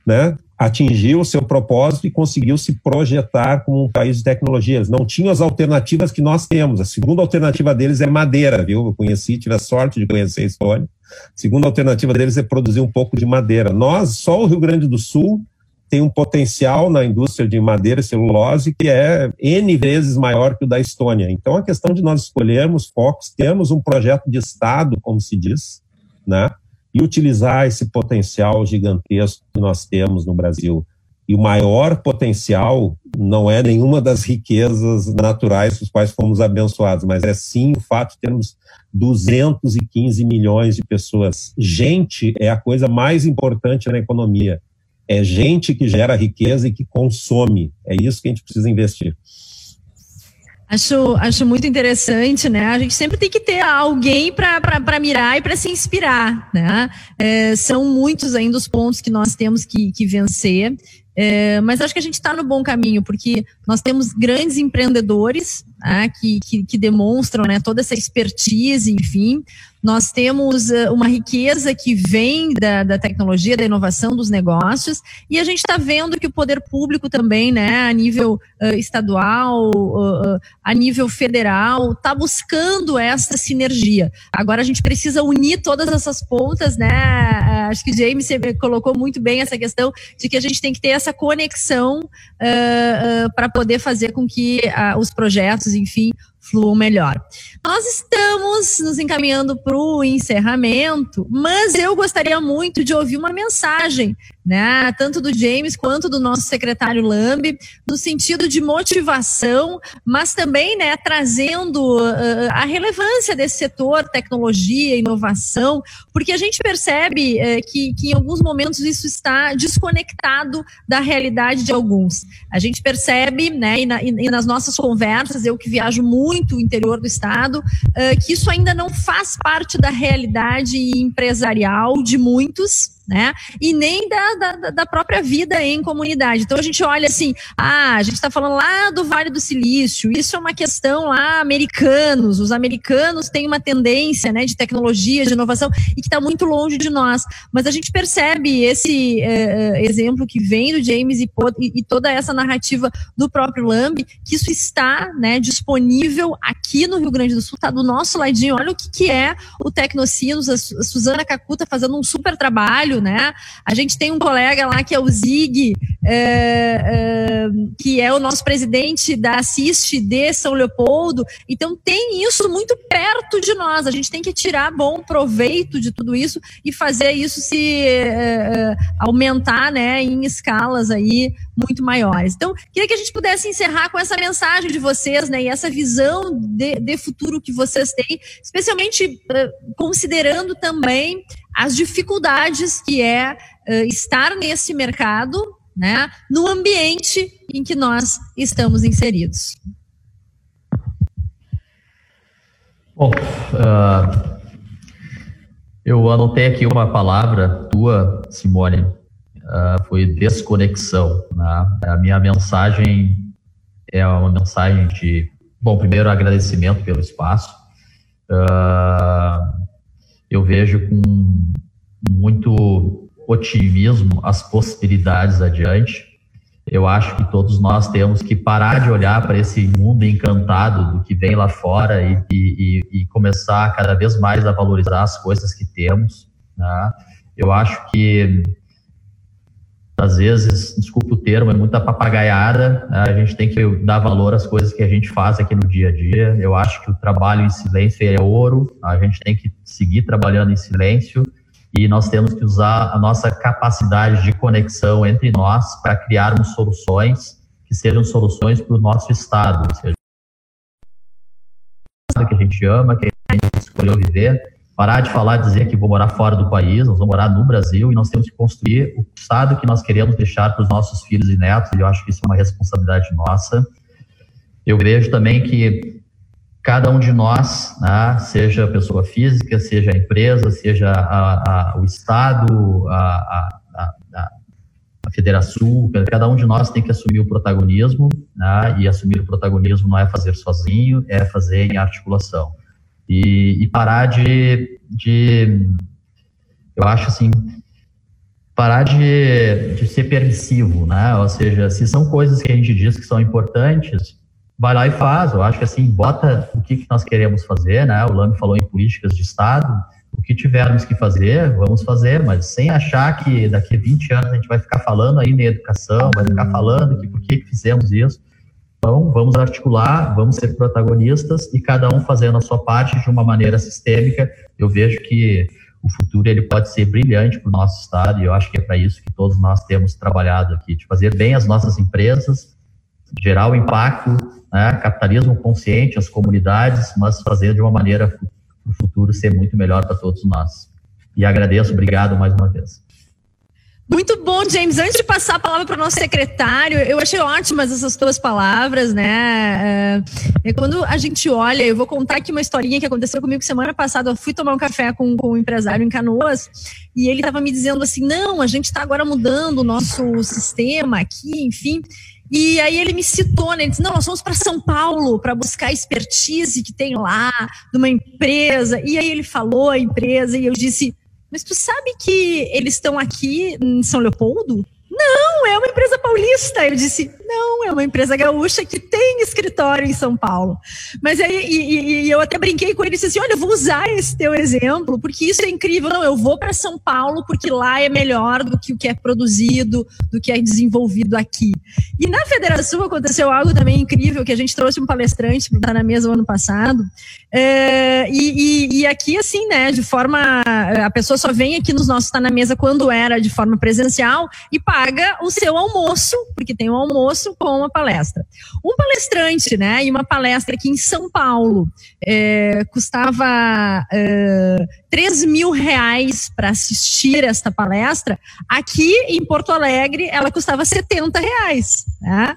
Speaker 2: né, atingiu o seu propósito e conseguiu se projetar como um país de tecnologia. Eles não tinham as alternativas que nós temos. A segunda alternativa deles é madeira, viu? Eu conheci, tive a sorte de conhecer a Estônia. A segunda alternativa deles é produzir um pouco de madeira. Nós, só o Rio Grande do Sul, tem um potencial na indústria de madeira e celulose que é N vezes maior que o da Estônia. Então, a questão de nós escolhermos focos, temos um projeto de Estado, como se diz, né? E utilizar esse potencial gigantesco que nós temos no Brasil. E o maior potencial não é nenhuma das riquezas naturais com as quais fomos abençoados, mas é sim o fato de termos 215 milhões de pessoas. Gente é a coisa mais importante na economia. É gente que gera riqueza e que consome. É isso que a gente precisa investir.
Speaker 1: Acho, acho muito interessante, né? A gente sempre tem que ter alguém para mirar e para se inspirar, né? É, são muitos ainda os pontos que nós temos que, que vencer, é, mas acho que a gente está no bom caminho, porque nós temos grandes empreendedores né, que, que, que, demonstram né, toda essa expertise, enfim. Nós temos uh, uma riqueza que vem da, da tecnologia, da inovação dos negócios, e a gente está vendo que o poder público também, né, a nível uh, estadual, uh, a nível federal, está buscando essa sinergia. Agora a gente precisa unir todas essas pontas, né? Acho que James colocou muito bem essa questão de que a gente tem que ter essa conexão para poder fazer com que os projetos, enfim, fluam melhor. Nós estamos nos encaminhando para o encerramento, mas eu gostaria muito de ouvir uma mensagem né, tanto do James quanto do nosso secretário Lambi, no sentido de motivação, mas também né, trazendo uh, a relevância desse setor, tecnologia, inovação, porque a gente percebe uh, que, que em alguns momentos isso está desconectado da realidade de alguns. A gente percebe, né, e, na, e nas nossas conversas, eu que viajo muito o interior do estado, uh, que isso ainda não faz parte da realidade empresarial de muitos, né? E nem da, da, da, própria vida em comunidade. Então a gente olha assim, ah, a gente está falando lá do Vale do Silício, isso é uma questão lá americanos, os americanos têm uma tendência né, de tecnologia, de inovação, e que está muito longe de nós. Mas a gente percebe esse é, exemplo que vem do James e, e, toda essa narrativa do próprio Lamb, que isso está né, disponível aqui no Rio Grande do Sul, está do nosso ladinho. Olha o que, que é o Tecnocinos, a Suzana Cacuta fazendo um super trabalho né? A gente tem um colega lá que é o Zig, é, é, que é o nosso presidente da Assiste de São Leopoldo. Então tem isso muito perto de nós. A gente tem que tirar bom proveito de tudo isso e fazer isso se é aumentar, né, em escalas aí muito maiores. Então, queria que a gente pudesse encerrar com essa mensagem de vocês, né, e essa visão de, de futuro que vocês têm, especialmente uh, considerando também as dificuldades que é uh, estar nesse mercado, né, no ambiente em que nós estamos inseridos.
Speaker 3: Bom, uh, eu anotei aqui uma palavra tua, Simone, uh, foi desconexão. Né? A minha mensagem é uma mensagem de, bom, primeiro agradecimento pelo espaço. Uh, eu vejo com muito otimismo as possibilidades adiante. Eu acho que todos nós temos que parar de olhar para esse mundo encantado do que vem lá fora e, e, e começar cada vez mais a valorizar as coisas que temos. Né? Eu acho que às vezes, desculpe o termo, é muita papagaiada. Né? A gente tem que dar valor às coisas que a gente faz aqui no dia a dia. Eu acho que o trabalho em silêncio é ouro. A gente tem que seguir trabalhando em silêncio e nós temos que usar a nossa capacidade de conexão entre nós para criarmos soluções que sejam soluções para o nosso estado, que a gente ama, que a gente escolheu viver, parar de falar, dizer que vou morar fora do país, nós vamos morar no Brasil e nós temos que construir o estado que nós queremos deixar para os nossos filhos e netos, e eu acho que isso é uma responsabilidade nossa. Eu vejo também que cada um de nós, né, seja pessoa física, seja empresa, seja a, a, o Estado, a, a, a Federação, cada um de nós tem que assumir o protagonismo, né, e assumir o protagonismo não é fazer sozinho, é fazer em articulação. E, e parar de, de, eu acho assim, parar de, de ser permissivo, né, ou seja, se são coisas que a gente diz que são importantes, vai lá e faz. Eu acho que assim, bota o que, que nós queremos fazer, né? O Lame falou em políticas de Estado. O que tivermos que fazer, vamos fazer, mas sem achar que daqui a 20 anos a gente vai ficar falando aí na educação, vai ficar falando que por que, que fizemos isso. Então, vamos articular, vamos ser protagonistas e cada um fazendo a sua parte de uma maneira sistêmica. Eu vejo que o futuro ele pode ser brilhante para o nosso estado e eu acho que é para isso que todos nós temos trabalhado aqui, de fazer bem as nossas empresas, gerar o impacto né, capitalismo consciente, as comunidades, mas fazer de uma maneira o futuro ser muito melhor para todos nós. E agradeço, obrigado mais uma vez.
Speaker 1: Muito bom, James. Antes de passar a palavra para o nosso secretário, eu achei ótimas essas tuas palavras, né? É, é, quando a gente olha, eu vou contar aqui uma historinha que aconteceu comigo semana passada. Eu fui tomar um café com, com um empresário em Canoas e ele estava me dizendo assim: não, a gente está agora mudando o nosso sistema aqui, enfim. E aí ele me citou, né? Ele disse, não, nós vamos para São Paulo para buscar a expertise que tem lá, de uma empresa. E aí ele falou a empresa e eu disse, mas tu sabe que eles estão aqui em São Leopoldo? Não, é uma empresa paulista. Eu disse, não, é uma empresa gaúcha que tem escritório em São Paulo. Mas aí e, e eu até brinquei com ele e disse assim: olha, eu vou usar esse teu exemplo, porque isso é incrível. Não, eu vou para São Paulo porque lá é melhor do que o que é produzido, do que é desenvolvido aqui. E na Federação aconteceu algo também incrível, que a gente trouxe um palestrante para estar na mesa o ano passado. É, e, e, e, aqui, assim, né, de forma. A pessoa só vem aqui nos nossos Tá na Mesa quando era de forma presencial e paga o seu almoço, porque tem um almoço com uma palestra. Um palestrante, né, e uma palestra aqui em São Paulo, é, custava é, 3 mil reais para assistir esta palestra. Aqui em Porto Alegre, ela custava 70 reais, né?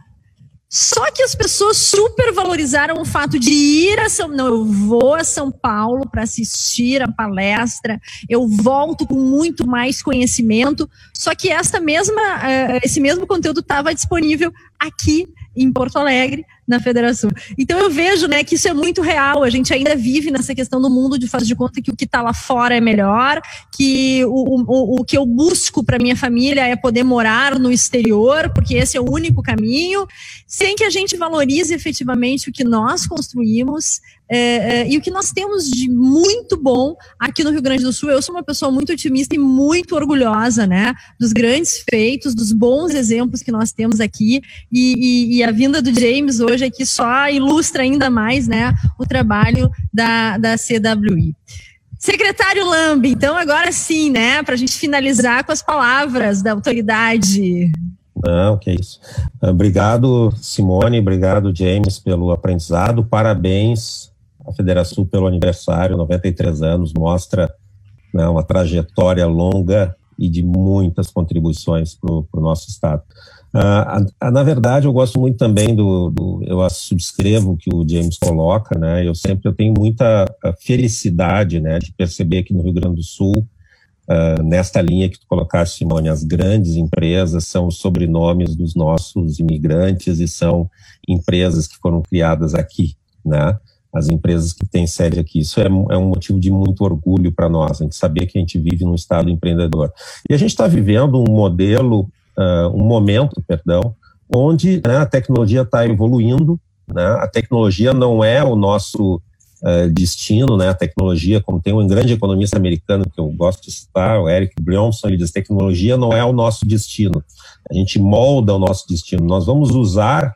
Speaker 1: Só que as pessoas supervalorizaram o fato de ir a São não, eu vou a São Paulo para assistir a palestra, eu volto com muito mais conhecimento. Só que esta mesma, eh, esse mesmo conteúdo estava disponível aqui em Porto Alegre, na federação. Então eu vejo, né, que isso é muito real. A gente ainda vive nessa questão do mundo de fazer de conta que o que está lá fora é melhor, que o, o, o que eu busco para minha família é poder morar no exterior, porque esse é o único caminho, sem que a gente valorize efetivamente o que nós construímos é, é, e o que nós temos de muito bom aqui no Rio Grande do Sul. Eu sou uma pessoa muito otimista e muito orgulhosa, né, dos grandes feitos, dos bons exemplos que nós temos aqui e, e, e a vinda do James hoje hoje aqui só ilustra ainda mais né, o trabalho da, da CWI. Secretário Lambi, então agora sim, né, para a gente finalizar com as palavras da autoridade.
Speaker 2: Não, que isso. Obrigado, Simone, obrigado, James, pelo aprendizado. Parabéns à Federação pelo aniversário, 93 anos, mostra né, uma trajetória longa e de muitas contribuições para o nosso Estado. Uh, na verdade, eu gosto muito também do, do, eu subscrevo o que o James coloca, né? Eu sempre eu tenho muita ah, felicidade, né, de perceber que no Rio Grande do Sul, uh, nesta linha que tu colocaste, Simone, as grandes empresas são os sobrenomes dos nossos imigrantes e são empresas que foram criadas aqui, né? As empresas que têm sede aqui. Isso é, é um motivo de muito orgulho para nós, a gente saber que a gente vive num estado empreendedor. E a gente está vivendo um modelo uh, um momento, perdão, onde né, a tecnologia está evoluindo, né, a tecnologia não é o nosso uh, destino, né, a tecnologia, como tem um grande economista americano que eu gosto de citar, o Eric Brionson, ele diz, tecnologia não é o nosso destino, a gente molda o nosso destino, nós vamos usar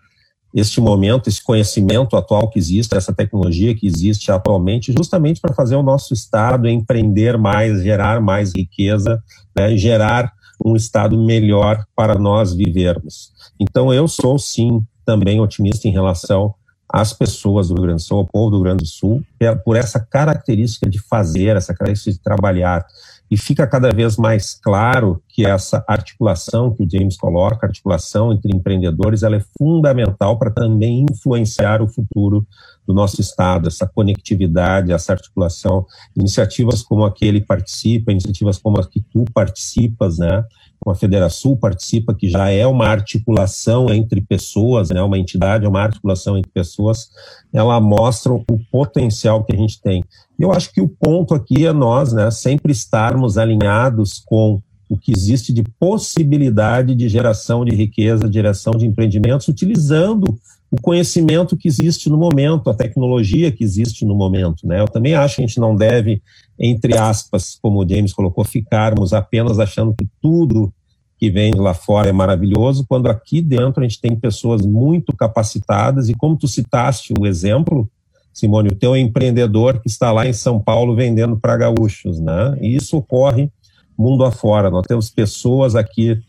Speaker 2: este momento, esse conhecimento atual que existe, essa tecnologia que existe atualmente, justamente para fazer o nosso Estado empreender mais, gerar mais riqueza, né, gerar um Estado melhor para nós vivermos. Então, eu sou, sim, também otimista em relação às pessoas do Rio Grande do Sul, ao povo do Rio Grande do Sul, por essa característica de fazer, essa característica de trabalhar e fica cada vez mais claro que essa articulação que o James coloca, articulação entre empreendedores, ela é fundamental para também influenciar o futuro do nosso estado, essa conectividade, essa articulação, iniciativas como a que ele participa, iniciativas como a que tu participas, né? Como a Federação participa, que já é uma articulação entre pessoas, né? Uma entidade, é uma articulação entre pessoas, ela mostra o potencial que a gente tem. Eu acho que o ponto aqui é nós, né, sempre estarmos alinhados com o que existe de possibilidade de geração de riqueza, de geração de empreendimentos, utilizando o conhecimento que existe no momento, a tecnologia que existe no momento. Né? Eu também acho que a gente não deve, entre aspas, como o James colocou, ficarmos apenas achando que tudo que vem lá fora é maravilhoso, quando aqui dentro a gente tem pessoas muito capacitadas, e como tu citaste o exemplo, Simone, o teu empreendedor que está lá em São Paulo vendendo para gaúchos, né? E isso ocorre mundo afora. Nós temos pessoas aqui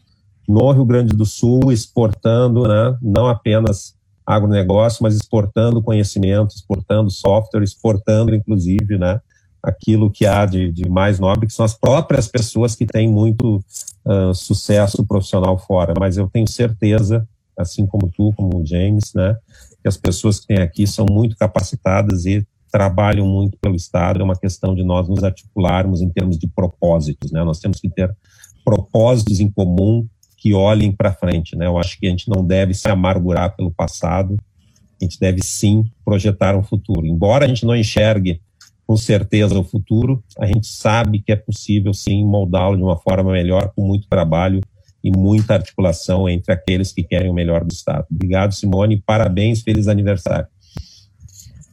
Speaker 2: no Rio Grande do Sul exportando, né? Não apenas agronegócio, mas exportando conhecimento, exportando software, exportando, inclusive, né? Aquilo que há de, de mais nobre, que são as próprias pessoas que têm muito uh, sucesso profissional fora. Mas eu tenho certeza, assim como tu, como o James, né? que as pessoas que têm aqui são muito capacitadas e trabalham muito pelo Estado, é uma questão de nós nos articularmos em termos de propósitos, né? Nós temos que ter propósitos em comum que olhem para frente, né? Eu acho que a gente não deve se amargurar pelo passado, a gente deve sim projetar um futuro. Embora a gente não enxergue com certeza o futuro, a gente sabe que é possível sim moldá-lo de uma forma melhor, com muito trabalho e muita articulação entre aqueles que querem o melhor do Estado. Obrigado, Simone, parabéns, feliz aniversário.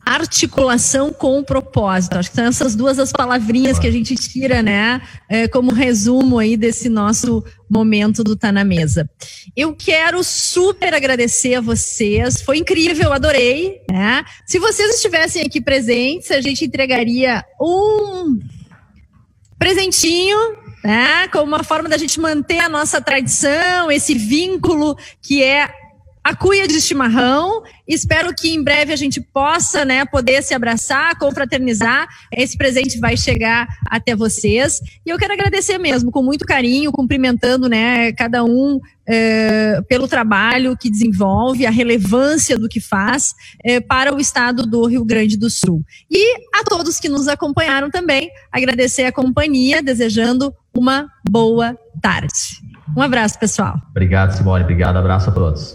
Speaker 1: Articulação com o propósito. Acho que são essas duas as palavrinhas que a gente tira, né, é, como resumo aí desse nosso momento do Tá na Mesa. Eu quero super agradecer a vocês, foi incrível, adorei, né? Se vocês estivessem aqui presentes, a gente entregaria um presentinho né? Como uma forma da gente manter a nossa tradição, esse vínculo que é a cuia de chimarrão. Espero que em breve a gente possa, né, poder se abraçar, confraternizar. Esse presente vai chegar até vocês. E eu quero agradecer mesmo, com muito carinho, cumprimentando, né, cada um é, pelo trabalho que desenvolve, a relevância do que faz é, para o estado do Rio Grande do Sul. E a todos que nos acompanharam também, agradecer a companhia, desejando uma boa tarde. Um abraço, pessoal.
Speaker 3: Obrigado, Simone. Obrigado. Abraço a todos.